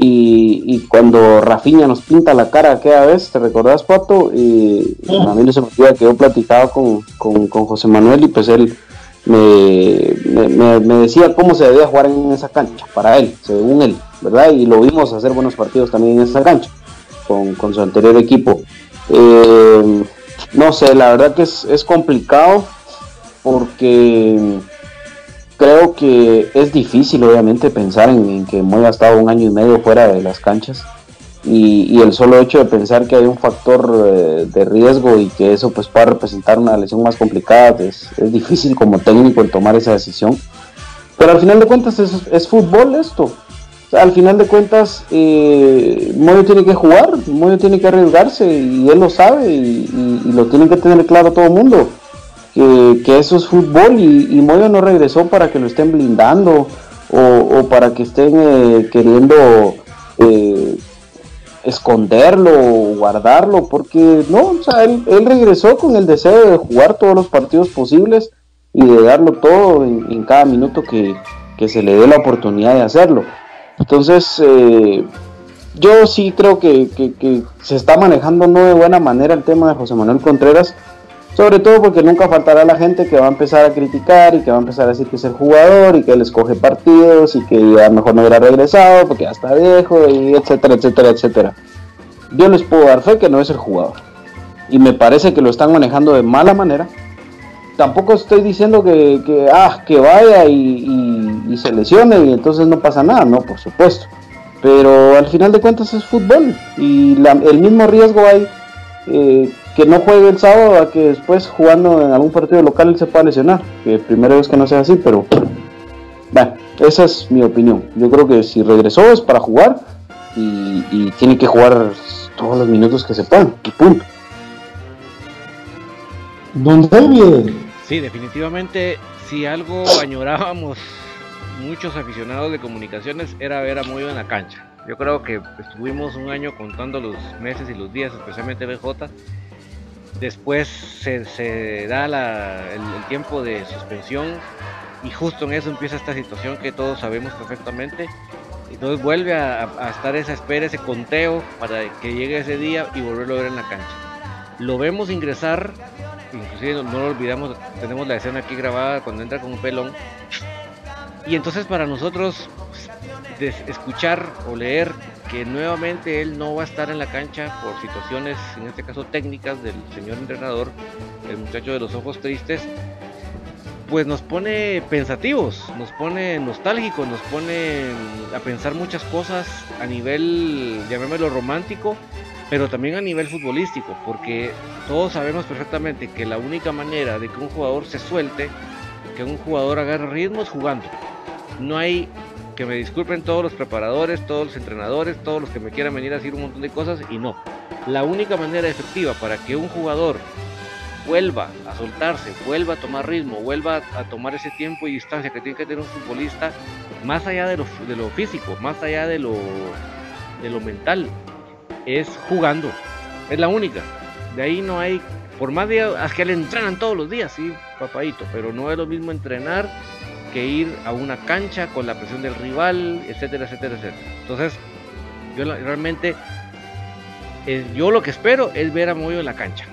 y, cuando Rafiña nos pinta la cara aquella vez, ¿te recordás, Pato? Y a mí no se me olvida que yo platicaba con, José Manuel y pues él me, decía cómo se debía jugar en esa cancha, para él, según él, ¿verdad? Y lo vimos hacer buenos partidos también en esa cancha, con, su anterior equipo. Eh, no sé, la verdad que es, complicado porque creo que es difícil obviamente pensar en, que Moy ha estado un año y medio fuera de las canchas y, el solo hecho de pensar que hay un factor eh, de riesgo y que eso pues pueda representar una lesión más complicada es, es, difícil como técnico el tomar esa decisión. Pero al final de cuentas es, fútbol esto. Al final de cuentas eh, Moyo tiene que jugar Moyo tiene que arriesgarse y él lo sabe y, lo tiene que tener claro todo el mundo que, eso es fútbol y, y, Moyo no regresó para que lo estén blindando o, para que estén eh, queriendo eh, esconderlo o guardarlo, porque no, o sea, él, regresó con el deseo de jugar todos los partidos posibles y de darlo todo en, cada minuto que, se le dé la oportunidad de hacerlo. Entonces, eh, yo sí creo que, que, se está manejando no de buena manera el tema de José Manuel Contreras, sobre todo porque nunca faltará la gente que va a empezar a criticar y que va a empezar a decir que es el jugador y que él escoge partidos y que ya mejor no hubiera regresado porque ya está viejo y etcétera, etcétera, etcétera. Yo les puedo dar fe que no es el jugador. Y me parece que lo están manejando de mala manera. Tampoco estoy diciendo que, ah, que vaya y, se lesione y entonces no pasa nada, no, por supuesto. Pero al final de cuentas es fútbol y el mismo riesgo hay eh, que no juegue el sábado a que después jugando en algún partido local se pueda lesionar. Que primero es que no sea así, pero bueno, esa es mi opinión. Yo creo que si regresó es para jugar y, tiene que jugar todos los minutos que se puedan y punto. Don Sí, definitivamente, si algo añorábamos muchos aficionados de comunicaciones era ver a Moyo en la cancha. Yo creo que estuvimos un año contando los meses y los días, especialmente BJ, Después se, da el, tiempo de suspensión y justo en eso empieza esta situación que todos sabemos perfectamente. Entonces vuelve a, estar esa espera, ese conteo para que llegue ese día y volverlo a ver en la cancha. Lo vemos ingresar, inclusive no, lo olvidamos, tenemos la escena aquí grabada cuando entra con un pelón. Y entonces para nosotros escuchar o leer que nuevamente él no va a estar en la cancha por situaciones, en este caso técnicas del señor entrenador, el muchacho de los ojos tristes, pues nos pone pensativos, nos pone nostálgicos, nos pone a pensar muchas cosas a nivel, llamémoslo romántico, pero también a nivel futbolístico, porque todos sabemos perfectamente que la única manera de que un jugador se suelte, que un jugador agarre ritmo es jugando. No hay que me disculpen todos los preparadores, todos los entrenadores, todos los que me quieran venir a decir un montón de cosas y no. La única manera efectiva para que un jugador vuelva a soltarse, vuelva a tomar ritmo, vuelva a tomar ese tiempo y distancia que tiene que tener un futbolista, más allá de lo, físico, más allá de lo, de lo mental, es jugando. Es la única. De ahí no hay, por más de que le entrenan todos los días, sí, papadito, pero no es lo mismo entrenar que ir a una cancha con la presión del rival, etcétera, etcétera, etcétera. Entonces, yo realmente, eh, yo lo que espero es ver a Moyo en la cancha.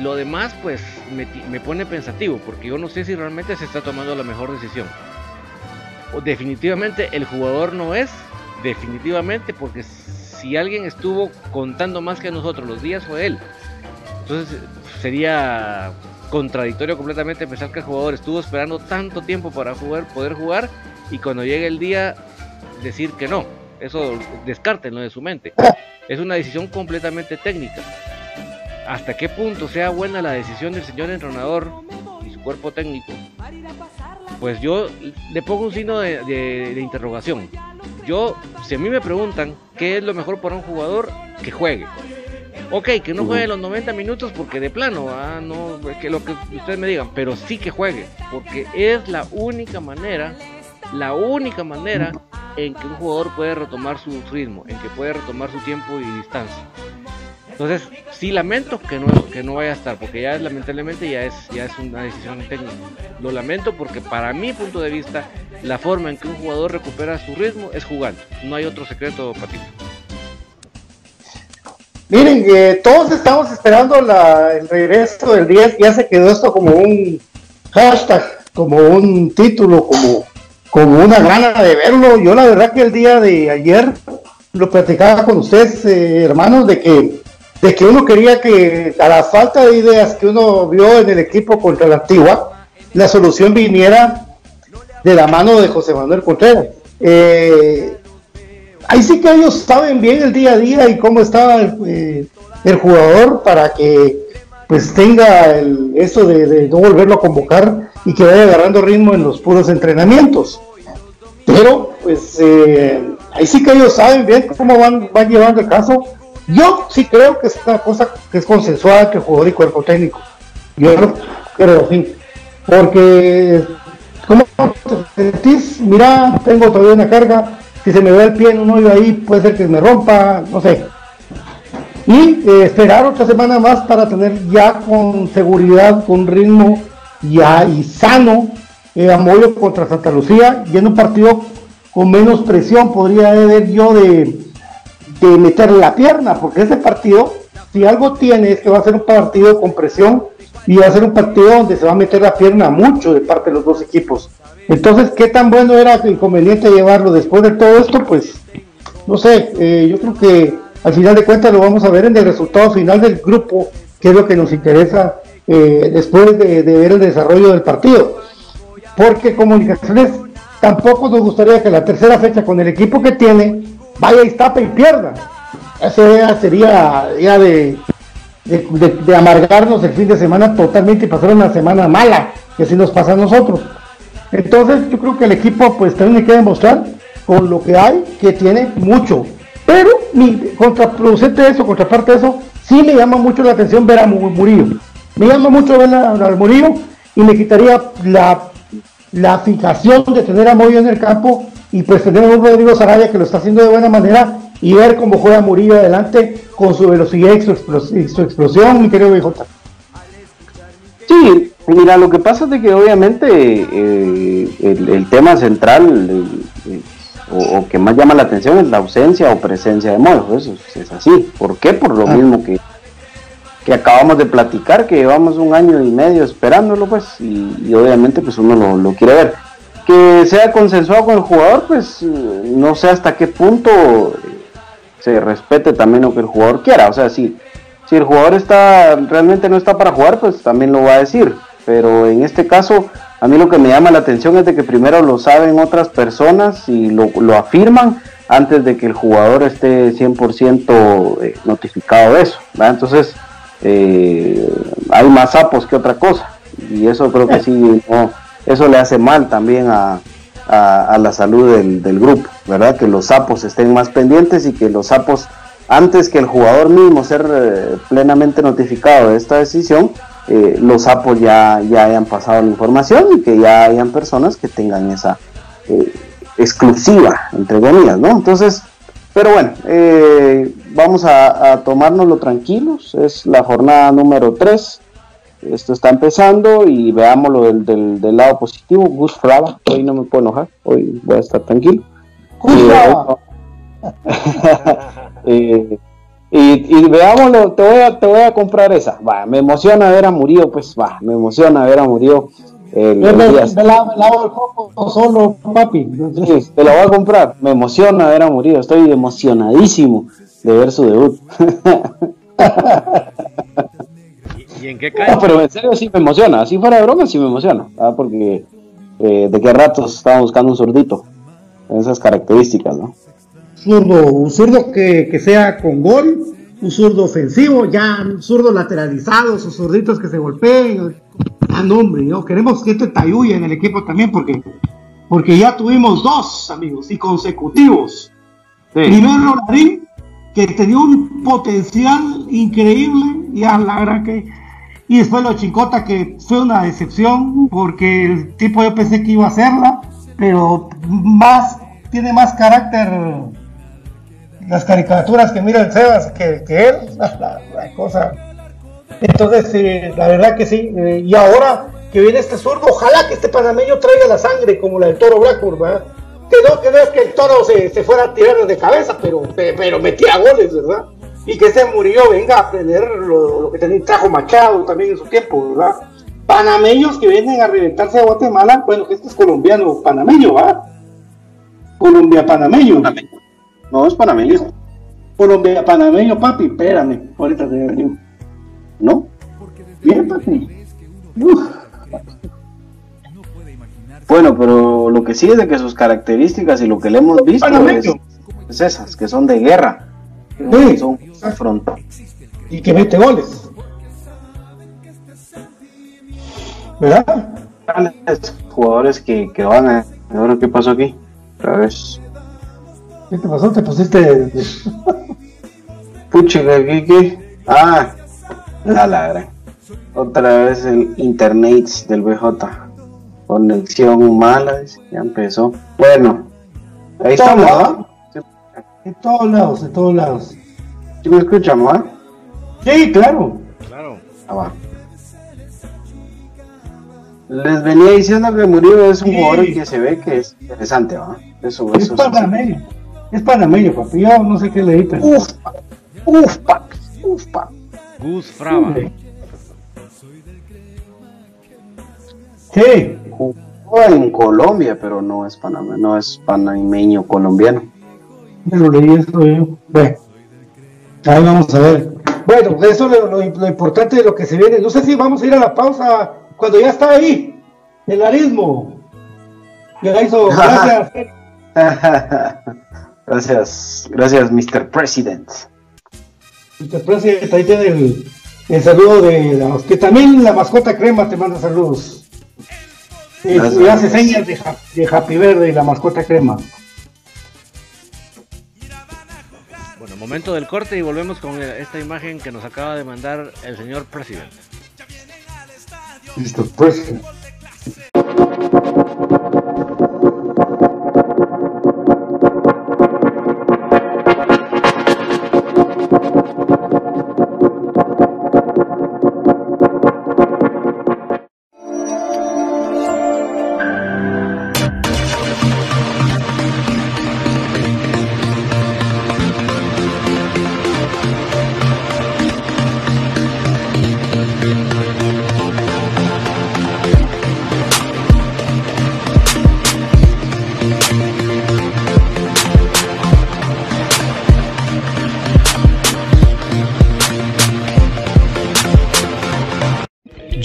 Lo demás, pues, me, pone pensativo, porque yo no sé si realmente se está tomando la mejor decisión. O definitivamente el jugador no es, definitivamente, porque si alguien estuvo contando más que nosotros los días fue él. Entonces sería contradictorio completamente pensar que el jugador estuvo esperando tanto tiempo para jugar, poder jugar y cuando llegue el día decir que no. Eso descártenlo de su mente. Es una decisión completamente técnica. Hasta qué punto sea buena la decisión del señor entrenador y su cuerpo técnico, pues yo le pongo un signo de, de interrogación. Yo, si a mí me preguntan qué es lo mejor para un jugador, que juegue. Ok, que no juegue los 90 minutos porque de plano, ah, no, que lo que ustedes me digan, pero sí que juegue, porque es la única manera, la única manera en que un jugador puede retomar su ritmo, en que puede retomar su tiempo y distancia. Entonces, sí lamento que no, que no vaya a estar, porque ya es, lamentablemente ya es, ya es una decisión técnica. Lo lamento porque para mi punto de vista, la forma en que un jugador recupera su ritmo es jugando. No hay otro secreto, Patito. Miren, eh, todos estamos esperando el regreso del 10. Ya se quedó esto como un hashtag, como un título, como, como una gana de verlo. Yo la verdad que el día de ayer lo platicaba con ustedes, eh, hermanos, de que, de que uno quería que a la falta de ideas que uno vio en el equipo contra la Antigua, la solución viniera de la mano de José Manuel Contreras. Eh, ahí sí que ellos saben bien el día a día y cómo está el, eh, jugador para que pues tenga el, eso de, no volverlo a convocar y que vaya agarrando ritmo en los puros entrenamientos. Pero pues eh, ahí sí que ellos saben bien cómo van, van llevando el caso. Yo sí creo que es una cosa que es consensuada que jugador y cuerpo técnico. Yo creo, fin. Porque, ¿cómo te sentís? Mira, tengo todavía una carga, si se me ve el pie en un hoyo ahí, puede ser que me rompa, no sé. Y eh, esperar otra semana más para tener ya con seguridad, con ritmo y, y sano eh, a Moyo contra Santa Lucía y en un partido con menos presión podría haber yo de, de meterle la pierna, porque ese partido, si algo tiene, es que va a ser un partido con presión y va a ser un partido donde se va a meter la pierna mucho de parte de los dos equipos. Entonces, ¿qué tan bueno era inconveniente llevarlo después de todo esto? Pues, no sé, eh, yo creo que al final de cuentas lo vamos a ver en el resultado final del grupo, que es lo que nos interesa eh, después de, ver el desarrollo del partido. Porque Comunicaciones tampoco nos gustaría que la tercera fecha con el equipo que tiene vaya y tape y pierda. Eso ya sería ya de, de, amargarnos el fin de semana totalmente y pasar una semana mala, que así nos pasa a nosotros. Entonces yo creo que el equipo pues hay que demostrar con lo que hay que tiene mucho. Pero mi contraproducente de eso, contraparte de eso, sí me llama mucho la atención ver a Murillo. Me llama mucho ver a, Murillo y me quitaría la, la fijación de tener a Murillo en el campo y pues tener a un Rodrigo Sarabia que lo está haciendo de buena manera y ver cómo juega Murillo adelante con su velocidad y su, explosión, mi querido BJ. Sí, mira, lo que pasa es que obviamente eh, el, tema central o, que más llama la atención es la ausencia o presencia de Moyo, eso es así. ¿Por qué? Por lo ah. mismo que, que acabamos de platicar, que llevamos un año y medio esperándolo, pues, y, obviamente pues uno lo, lo quiere ver que sea consensuado con el jugador, pues no sé hasta qué punto se respete también lo que el jugador quiera. O sea, si, si el jugador está realmente no está para jugar, pues también lo va a decir. Pero en este caso, a mí lo que me llama la atención es de que primero lo saben otras personas y lo, afirman antes de que el jugador esté 100% eh, notificado de eso. Entonces, eh, hay más sapos que otra cosa. Y eso creo que sí, eso le hace mal también a, a, la salud del, grupo, ¿verdad? Que los sapos estén más pendientes y que los sapos, antes que el jugador mismo ser eh, plenamente notificado de esta decisión, eh, los sapos ya, ya hayan pasado la información y que ya hayan personas que tengan esa eh, exclusiva, entre comillas, ¿no? Entonces, pero bueno, vamos a, a tomárnoslo tranquilos, es la jornada número 3 esto está empezando y veámoslo del, del, del lado positivo. Gus Fraba, hoy no me puedo enojar, hoy voy a estar tranquilo. Eh, y, y, veámoslo, te voy, a, te voy a comprar esa. Va, me emociona ver a Murillo, pues va, me emociona ver a Murillo. El, el me, solo, papi. Sí, te lo voy a comprar. Me emociona ver a Murillo, estoy emocionadísimo de ver su debut. ¿Y en qué cae? No, pero en serio sí me emociona. Si fuera de broma, sí me emociona. Porque eh, de qué ratos estaba buscando un zurdito. En esas características, ¿no? Zurdo, un zurdo que, sea con gol, un zurdo ofensivo, ya un zurdo lateralizado, sus zurditos que se golpeen. Ah, no, hombre, ¿no? queremos que este tayuya en el equipo también, porque, porque ya tuvimos dos, amigos, y consecutivos. Primero Larín, que tenía un potencial increíble, y a la verdad que y después lo Chincota, que fue una decepción, porque el tipo yo pensé que iba a hacerla, pero más, tiene más carácter las caricaturas que mira el Sebas que, que él, la, cosa. Entonces, eh, la verdad que sí. Eh, y ahora que viene este zurdo, ojalá que este panameño traiga la sangre como la del toro Blackburn, ¿verdad? Que no, que no es que el toro se, se fuera a tirar de cabeza, pero, pero metía goles, ¿verdad? y que ese Murillo venga a aprender lo, que tenía, trajo Machado también en su tiempo, ¿verdad? Panameños que vienen a reventarse a Guatemala, bueno, que este es colombiano, panameño, ¿verdad? Colombia panameño. No, es panameño. Colombia panameño, papi, espérame, ahorita te digo. ¿No? Bien, papi. Bueno, pero lo que sí es de que sus características y lo que le hemos visto es esas, que son de guerra y que mete goles. ¿Verdad? Jugadores que, que van a. Ahora, ¿qué pasó aquí? Otra vez. ¿Qué te pasó? Te pusiste. Pucha, ¿qué, qué? Ah, la ladra. Otra vez el internet del BJ. Conexión mala, ya empezó. Bueno, ahí estamos, de todos lados, de todos lados. ¿Sí me escuchamos, ah? Sí, claro. Claro. Ah, va. Les venía diciendo que Murillo es un jugador que se ve que es interesante, ¿va? Eso, es panameño. Es panameño, papi. Yo no sé qué le dije. Uf, uf, papi. Uf, papi. Gus Fraba. Sí. Jugó en Colombia, pero no es panameño, no es panameño colombiano. Pero leí eso yo. Bueno, ahí vamos a ver. Bueno, eso es lo, lo, importante de lo que se viene. No sé si vamos a ir a la pausa cuando ya está ahí, el arismo. Ya hizo, gracias. gracias, gracias, Mr. President. Mr. President, ahí tiene el, el saludo de los que también la mascota crema te manda saludos. Y, hace señas de, de Happy Verde y la mascota crema. Bueno, momento del corte y volvemos con esta imagen que nos acaba de mandar el señor presidente. Mr. President.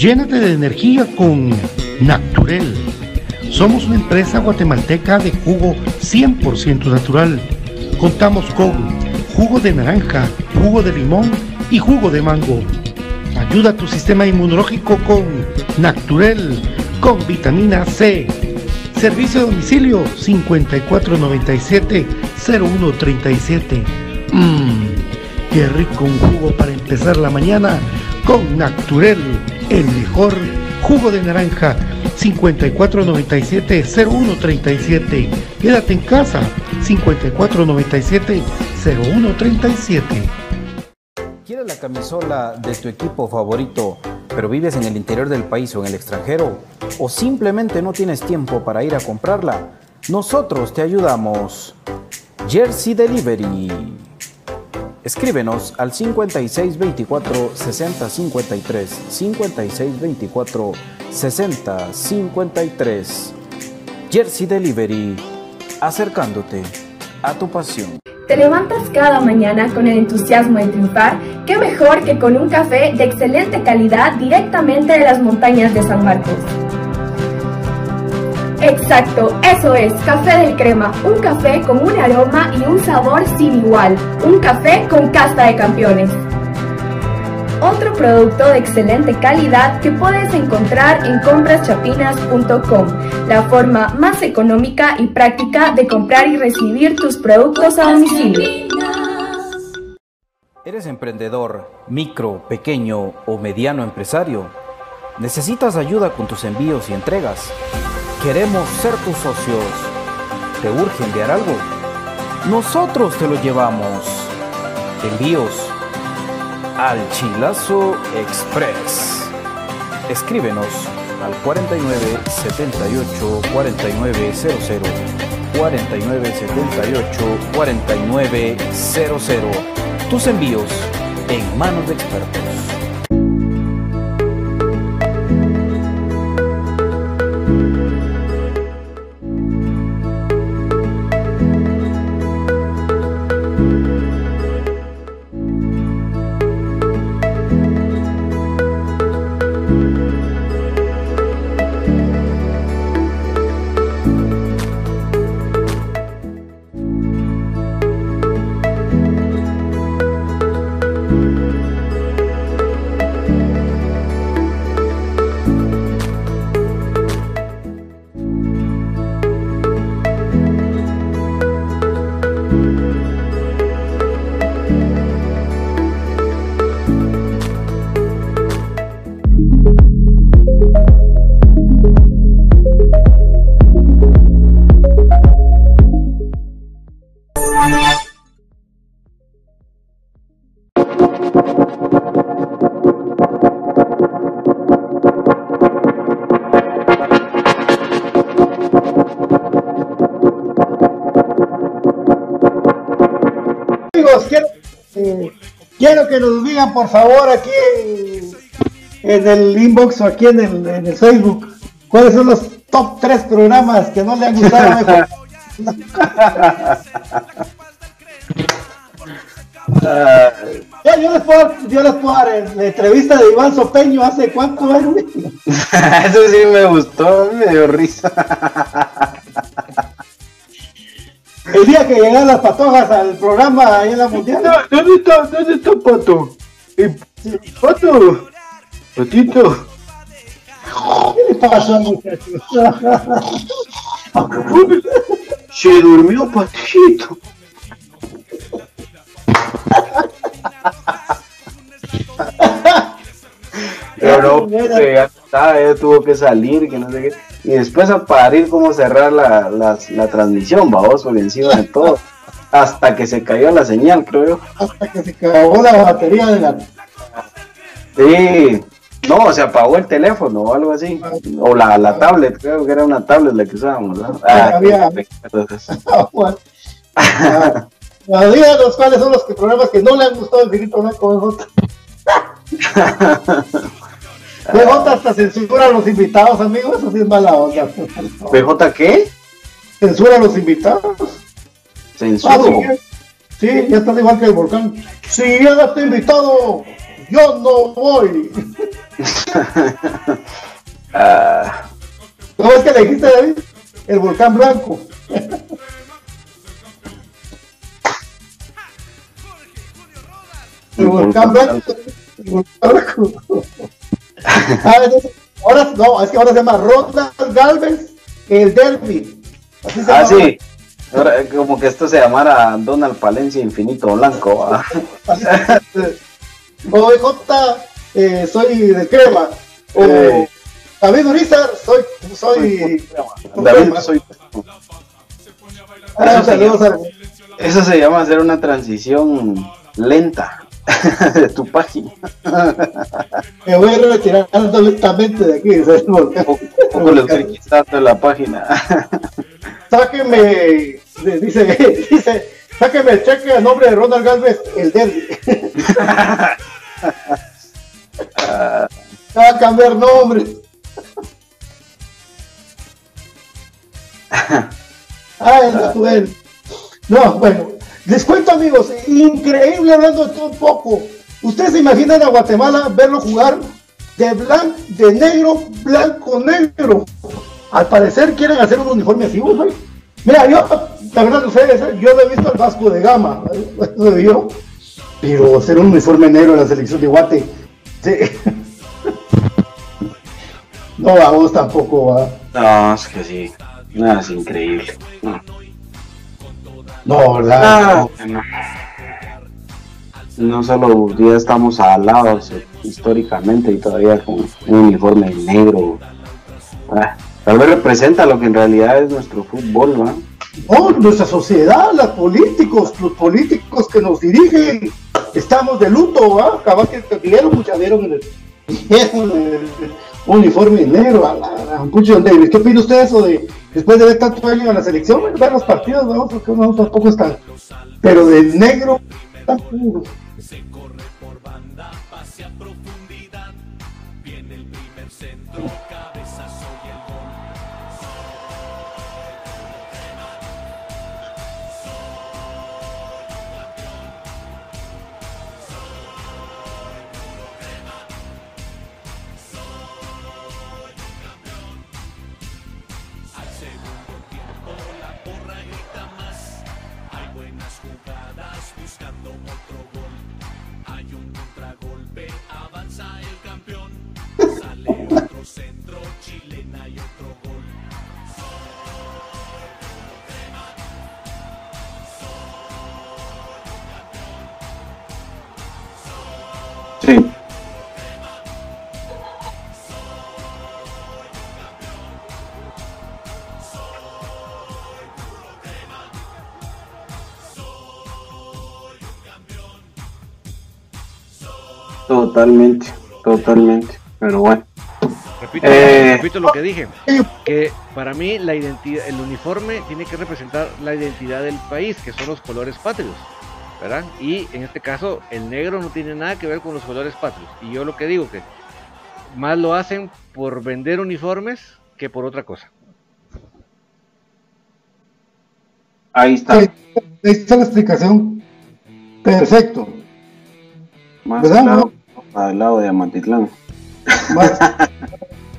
Llénate de energía con Naturel. Somos una empresa guatemalteca de jugo 100% natural. Contamos con jugo de naranja, jugo de limón y jugo de mango. Ayuda a tu sistema inmunológico con Naturel, con vitamina C. Servicio de domicilio 5497-0137. Mmm, qué rico un jugo para empezar la mañana con Naturel el mejor jugo de naranja 5497-0137. Quédate en casa 5497-0137. ¿Quieres la camisola de tu equipo favorito, pero vives en el interior del país o en el extranjero? ¿O simplemente no tienes tiempo para ir a comprarla? Nosotros te ayudamos. Jersey Delivery. Escríbenos al 5624 6053 5624 6053 Jersey Delivery, acercándote a tu pasión. ¿Te levantas cada mañana con el entusiasmo de triunfar? ¿Qué mejor que con un café de excelente calidad directamente de las montañas de San Marcos? Exacto, eso es, Café del Crema, un café con un aroma y un sabor sin igual, un café con casta de campeones. Otro producto de excelente calidad que puedes encontrar en compraschapinas.com, la forma más económica y práctica de comprar y recibir tus productos a domicilio. ¿Eres emprendedor, micro, pequeño o mediano empresario? ¿Necesitas ayuda con tus envíos y entregas? Queremos ser tus socios. ¿Te urge enviar algo? Nosotros te lo llevamos. Envíos al Chilazo Express. Escríbenos al 49 78 4900 49 78 4900. Tus envíos en manos de expertos. Digan por favor aquí en, en el inbox o aquí en el, en el Facebook cuáles son los top 3 programas que no le han gustado mejor. Ya, yo les puedo, yo les puedo dar en la entrevista de Iván Sopeño hace cuánto años. Eso sí me gustó, me dio risa. El día que llegaron las patojas al programa ahí en la mundial. ¿Dónde está, dónde está Pato? Eh, Pato, Patito. ¿Qué le pasó, muchachos? Se durmió Patito. Pero no, ya estaba, ya tuvo que salir, que no sé qué. Y después a parir cómo cerrar la, la, la transmisión, vamos, por encima de todo. Hasta que se cayó la señal, creo yo. Hasta que se acabó la batería de la. Sí. No, se apagó el teléfono o algo así. O la, la tablet, creo que era una tablet la que usábamos. ¿no? Ah, había- entonces. Bueno, ah, ah, díganos cuáles son los que- programas que no le han gustado al Finito Blanco BJ. BJ hasta censura a los invitados, amigos. Eso sí es mala onda. ¿PJ qué? Censura a los invitados. Sí, ya estás igual que el volcán. Si llega este invitado, yo no voy. Ah, ¿Cómo es que le dijiste, David? El volcán blanco. El volcán blanco. El volcán blanco. Ah, entonces, ahora no, es que ahora se llama Ronald Galvez, el derby. Así se ah, llama. sí. Ahora, eh, como que esto se llamara Donald Palencia Infinito Blanco. ¿va? O J, eh, soy de crema. O Eh. David Urizar, soy, soy. David, soy. Ah, Eso se saludos a- Eso se llama hacer una transición lenta de tu página. Me voy retirando lentamente de aquí. volcán. Poco, poco le estoy quitando la página. Sáqueme, dice, dice, sáqueme el cheque a nombre de Ronald Galvez, el derby. Va a cambiar nombre. No, bueno. No, bueno, les cuento amigos, increíble hablando de todo un poco. ¿Ustedes se imaginan a Guatemala verlo jugar de blanco, de negro, blanco, negro? Al parecer quieren hacer un uniforme así, güey. Mira, yo, la verdad, no sé, yo no he visto al Vasco de Gama, yo. Pero hacer un uniforme negro en la selección de Guate, sí. No, a vos tampoco va. No, es que sí. No, es increíble. No, No, ¿verdad? Ah, no. No solo ya estamos alados históricamente y todavía con un uniforme negro. Ah, tal vez representa lo que en realidad es nuestro fútbol, ¿no? No, nuestra sociedad, los políticos, los políticos que nos dirigen, estamos de luto, ¿va? Cabal que vieron, mucha vieron el, el uniforme negro, a la, pucho. ¿Qué opina usted eso de, después de ver tanto año en la selección, ver los partidos, ¿no? Porque uno tampoco está, pero de negro, tan puro. Totalmente, totalmente. Pero bueno. Repito, Eh. repito lo que dije, que para mí la identidad, el uniforme tiene que representar la identidad del país, que son los colores patrios. ¿verdad? Y en este caso el negro no tiene nada que ver con los colores patrios. Y yo lo que digo que más lo hacen por vender uniformes que por otra cosa. Ahí está. Ahí está la explicación. Perfecto. Más ¿Verdad, al lado, al lado de Amatitlán. Más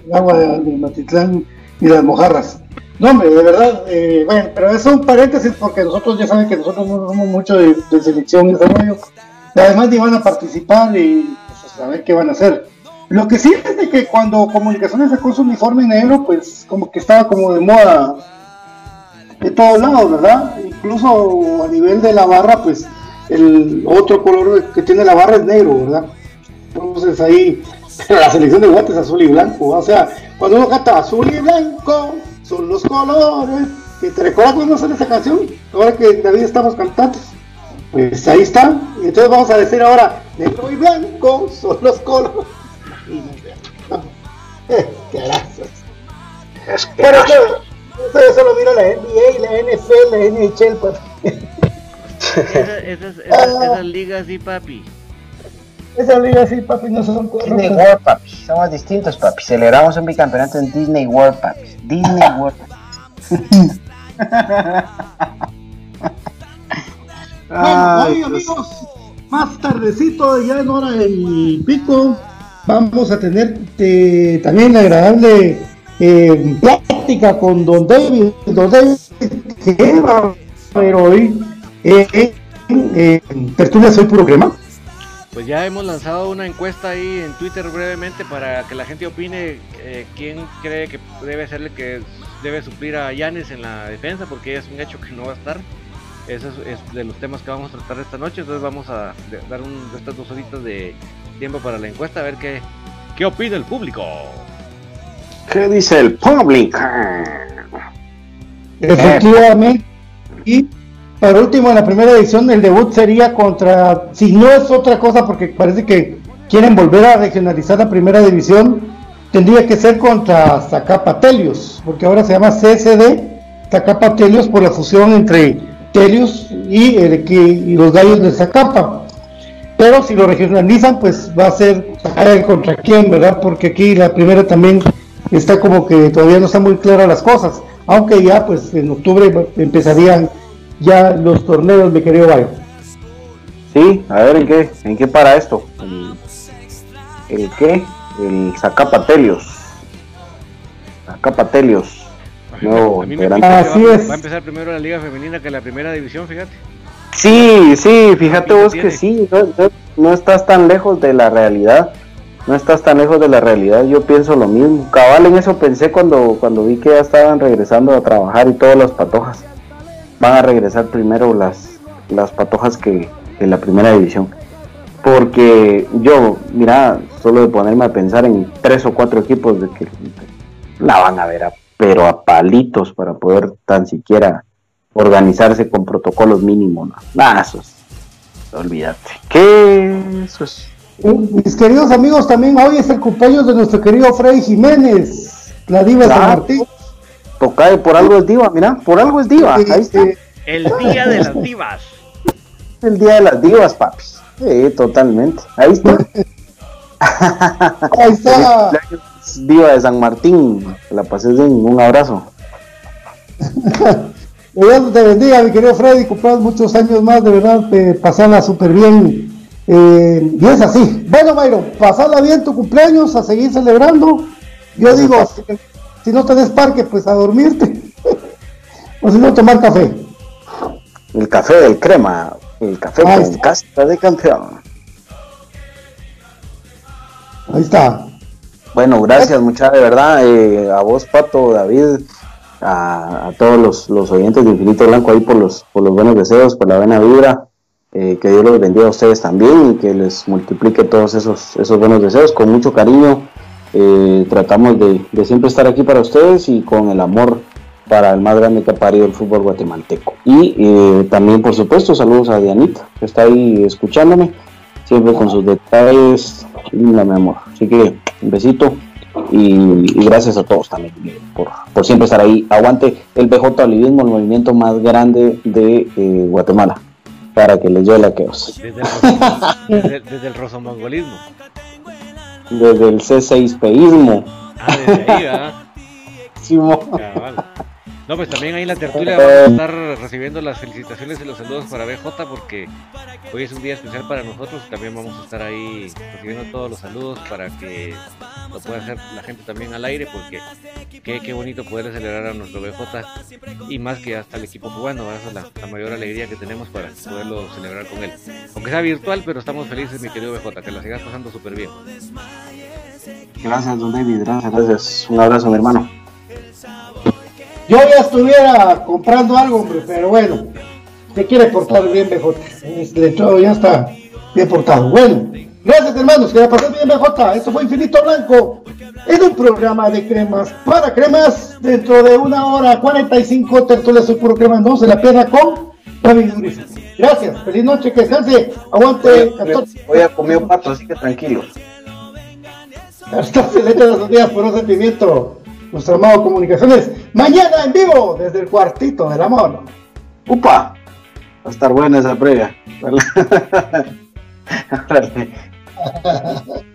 el agua de, de Matitlán y las mojarras. No, hombre, de verdad, eh, bueno, pero eso es un paréntesis porque nosotros ya saben que nosotros no somos mucho de, de selección y desarrollo. Y además ni van a participar y pues, a ver qué van a hacer. Lo que sí es de que cuando Comunicaciones sacó su uniforme negro, pues como que estaba como de moda de todos lados, ¿verdad? Incluso a nivel de la barra, pues el otro color que tiene la barra es negro, ¿verdad? Entonces ahí la selección de guantes azul y blanco, o sea, cuando uno canta azul y blanco, son los colores. que ¿Te recuerdas cuando sale esa canción? Ahora que David estamos cantando. Pues ahí está. Y entonces vamos a decir ahora, negro y blanco son los colores. No, eh, gracias. Pero eso, eso, eso lo mira la NBA, la NFL, la NHL, pues. Esa- esas, esas, esas ligas sí, papi. Esa liga sí, papi, no son Disney. World, papi. Somos distintos, papi. Celebramos un bicampeonato en Disney World, papi. Disney World. Bueno, hoy amigos, más tardecito, ya en hora del pico, vamos a tener eh, también la agradable eh, plática con Don David. Don David, que va a ver hoy eh, eh, Tertulia Soy Puro Crema. Pues ya hemos lanzado una encuesta ahí en Twitter brevemente para que la gente opine eh, quién cree que debe ser el que debe suplir a Yanes en la defensa, porque es un hecho que no va a estar. Eso es, es de los temas que vamos a tratar esta noche, entonces vamos a dar un, de estas dos horitas de tiempo para la encuesta, a ver qué, qué opina el público. ¿Qué dice el público? Efectivamente. Y por último, en la primera edición, el debut sería contra, si no es otra cosa, porque parece que quieren volver a regionalizar la primera división, tendría que ser contra Zacapa Telios, porque ahora se llama CSD Zacapa Telios por la fusión entre Telios y, el, y los gallos de Zacapa. Pero si lo regionalizan, pues va a ser contra quién, ¿verdad? Porque aquí la primera también está como que todavía no están muy claras las cosas. Aunque ya, pues en octubre empezarían ya los torneos, mi querido Bayo. Sí, a ver en qué, en qué para esto. El, el qué, el Zacapatelios. Zacapatelios. Que Así va, es. va a empezar primero la liga femenina que la primera división, fíjate. Sí, sí, fíjate Pinta vos que sí, no, no- no estás tan lejos de la realidad. No estás tan lejos de la realidad, yo pienso lo mismo. Cabal en eso pensé cuando, cuando vi que ya estaban regresando a trabajar y todas las patojas. Van a regresar primero las, las patojas que, que la primera división. Porque yo, mira, solo de ponerme a pensar en tres o cuatro equipos de que la van a ver, a- pero a palitos para poder tan siquiera organizarse con protocolos mínimos. ¿no? Nah, eso es- olvídate. ¿Qué? Eso es. Mis queridos amigos, también hoy es el cumpleaños de nuestro querido Freddy Jiménez, la diva de San. Martín. Tocae, por algo es diva, mira, por algo es diva. Ahí está. El día de las divas. el día de las divas, papis. Sí, totalmente. Ahí está. ahí está. Diva de San Martín. Que la pases bien. Un abrazo. Dios te bendiga, mi querido Freddy, cumplas muchos años más, de verdad, te pasala súper bien. Eh, y es así. Bueno, Mayro, pasala bien tu cumpleaños, a seguir celebrando. Yo digo, si, no tenés parque, pues a dormirte. o si no, tomar café. El café del crema. El café Ahí con está. casta de campeón. Ahí está. Bueno, gracias muchas de verdad. eh, a vos, Pato, David, a, a todos los, los oyentes de Infinito Blanco ahí por los, por los buenos deseos, por la buena vibra. eh, que Dios los bendiga a ustedes también y que les multiplique todos esos, esos buenos deseos. Con mucho cariño eh, tratamos de, siempre estar aquí para ustedes y con el amor para el más grande que ha parido el fútbol guatemalteco. Y eh, también, por supuesto, saludos a Dianita, que está ahí escuchándome, siempre con sus detalles. Linda, mi amor. Así que un besito y, gracias a todos también por, por siempre estar ahí. Aguante el BJ Olivismo, el movimiento más grande de eh, Guatemala. para que les lleve queos. Desde el, desde, desde el rosomongolismo. Desde el C6peísmo. Ah, desde ahí, ¿verdad? Simo. Cabal. No, pues también ahí en la tertulia vamos a estar recibiendo las felicitaciones y los saludos para BJ porque hoy es un día especial para nosotros. También vamos a estar ahí recibiendo todos los saludos para que lo pueda hacer la gente también al aire porque qué, qué bonito poder celebrar a nuestro BJ y más que hasta el equipo cubano. Esa es la, la mayor alegría que tenemos para poderlo celebrar con él. Aunque sea virtual, pero estamos felices, mi querido BJ, que la sigas pasando súper bien. Gracias, don David, gracias, gracias. Un abrazo, mi hermano. Yo ya estuviera comprando algo, hombre, pero bueno, se quiere portar bien BJ. El entrado ya está bien portado. Bueno, gracias hermanos, que la pasen bien BJ. Esto fue Infinito Blanco en un programa de cremas para cremas. Dentro de una hora 45 tertulias soy puro crema. No se la pierda con David. Gracias, feliz noche, que descanse. Aguante 14. Hoy ha comido pato, así que tranquilo. Hasta se le echa los días por un sentimiento. Nuestro amado Comunicaciones. Mañana en vivo desde el cuartito del amor. ¡Upa! Va a estar buena esa previa.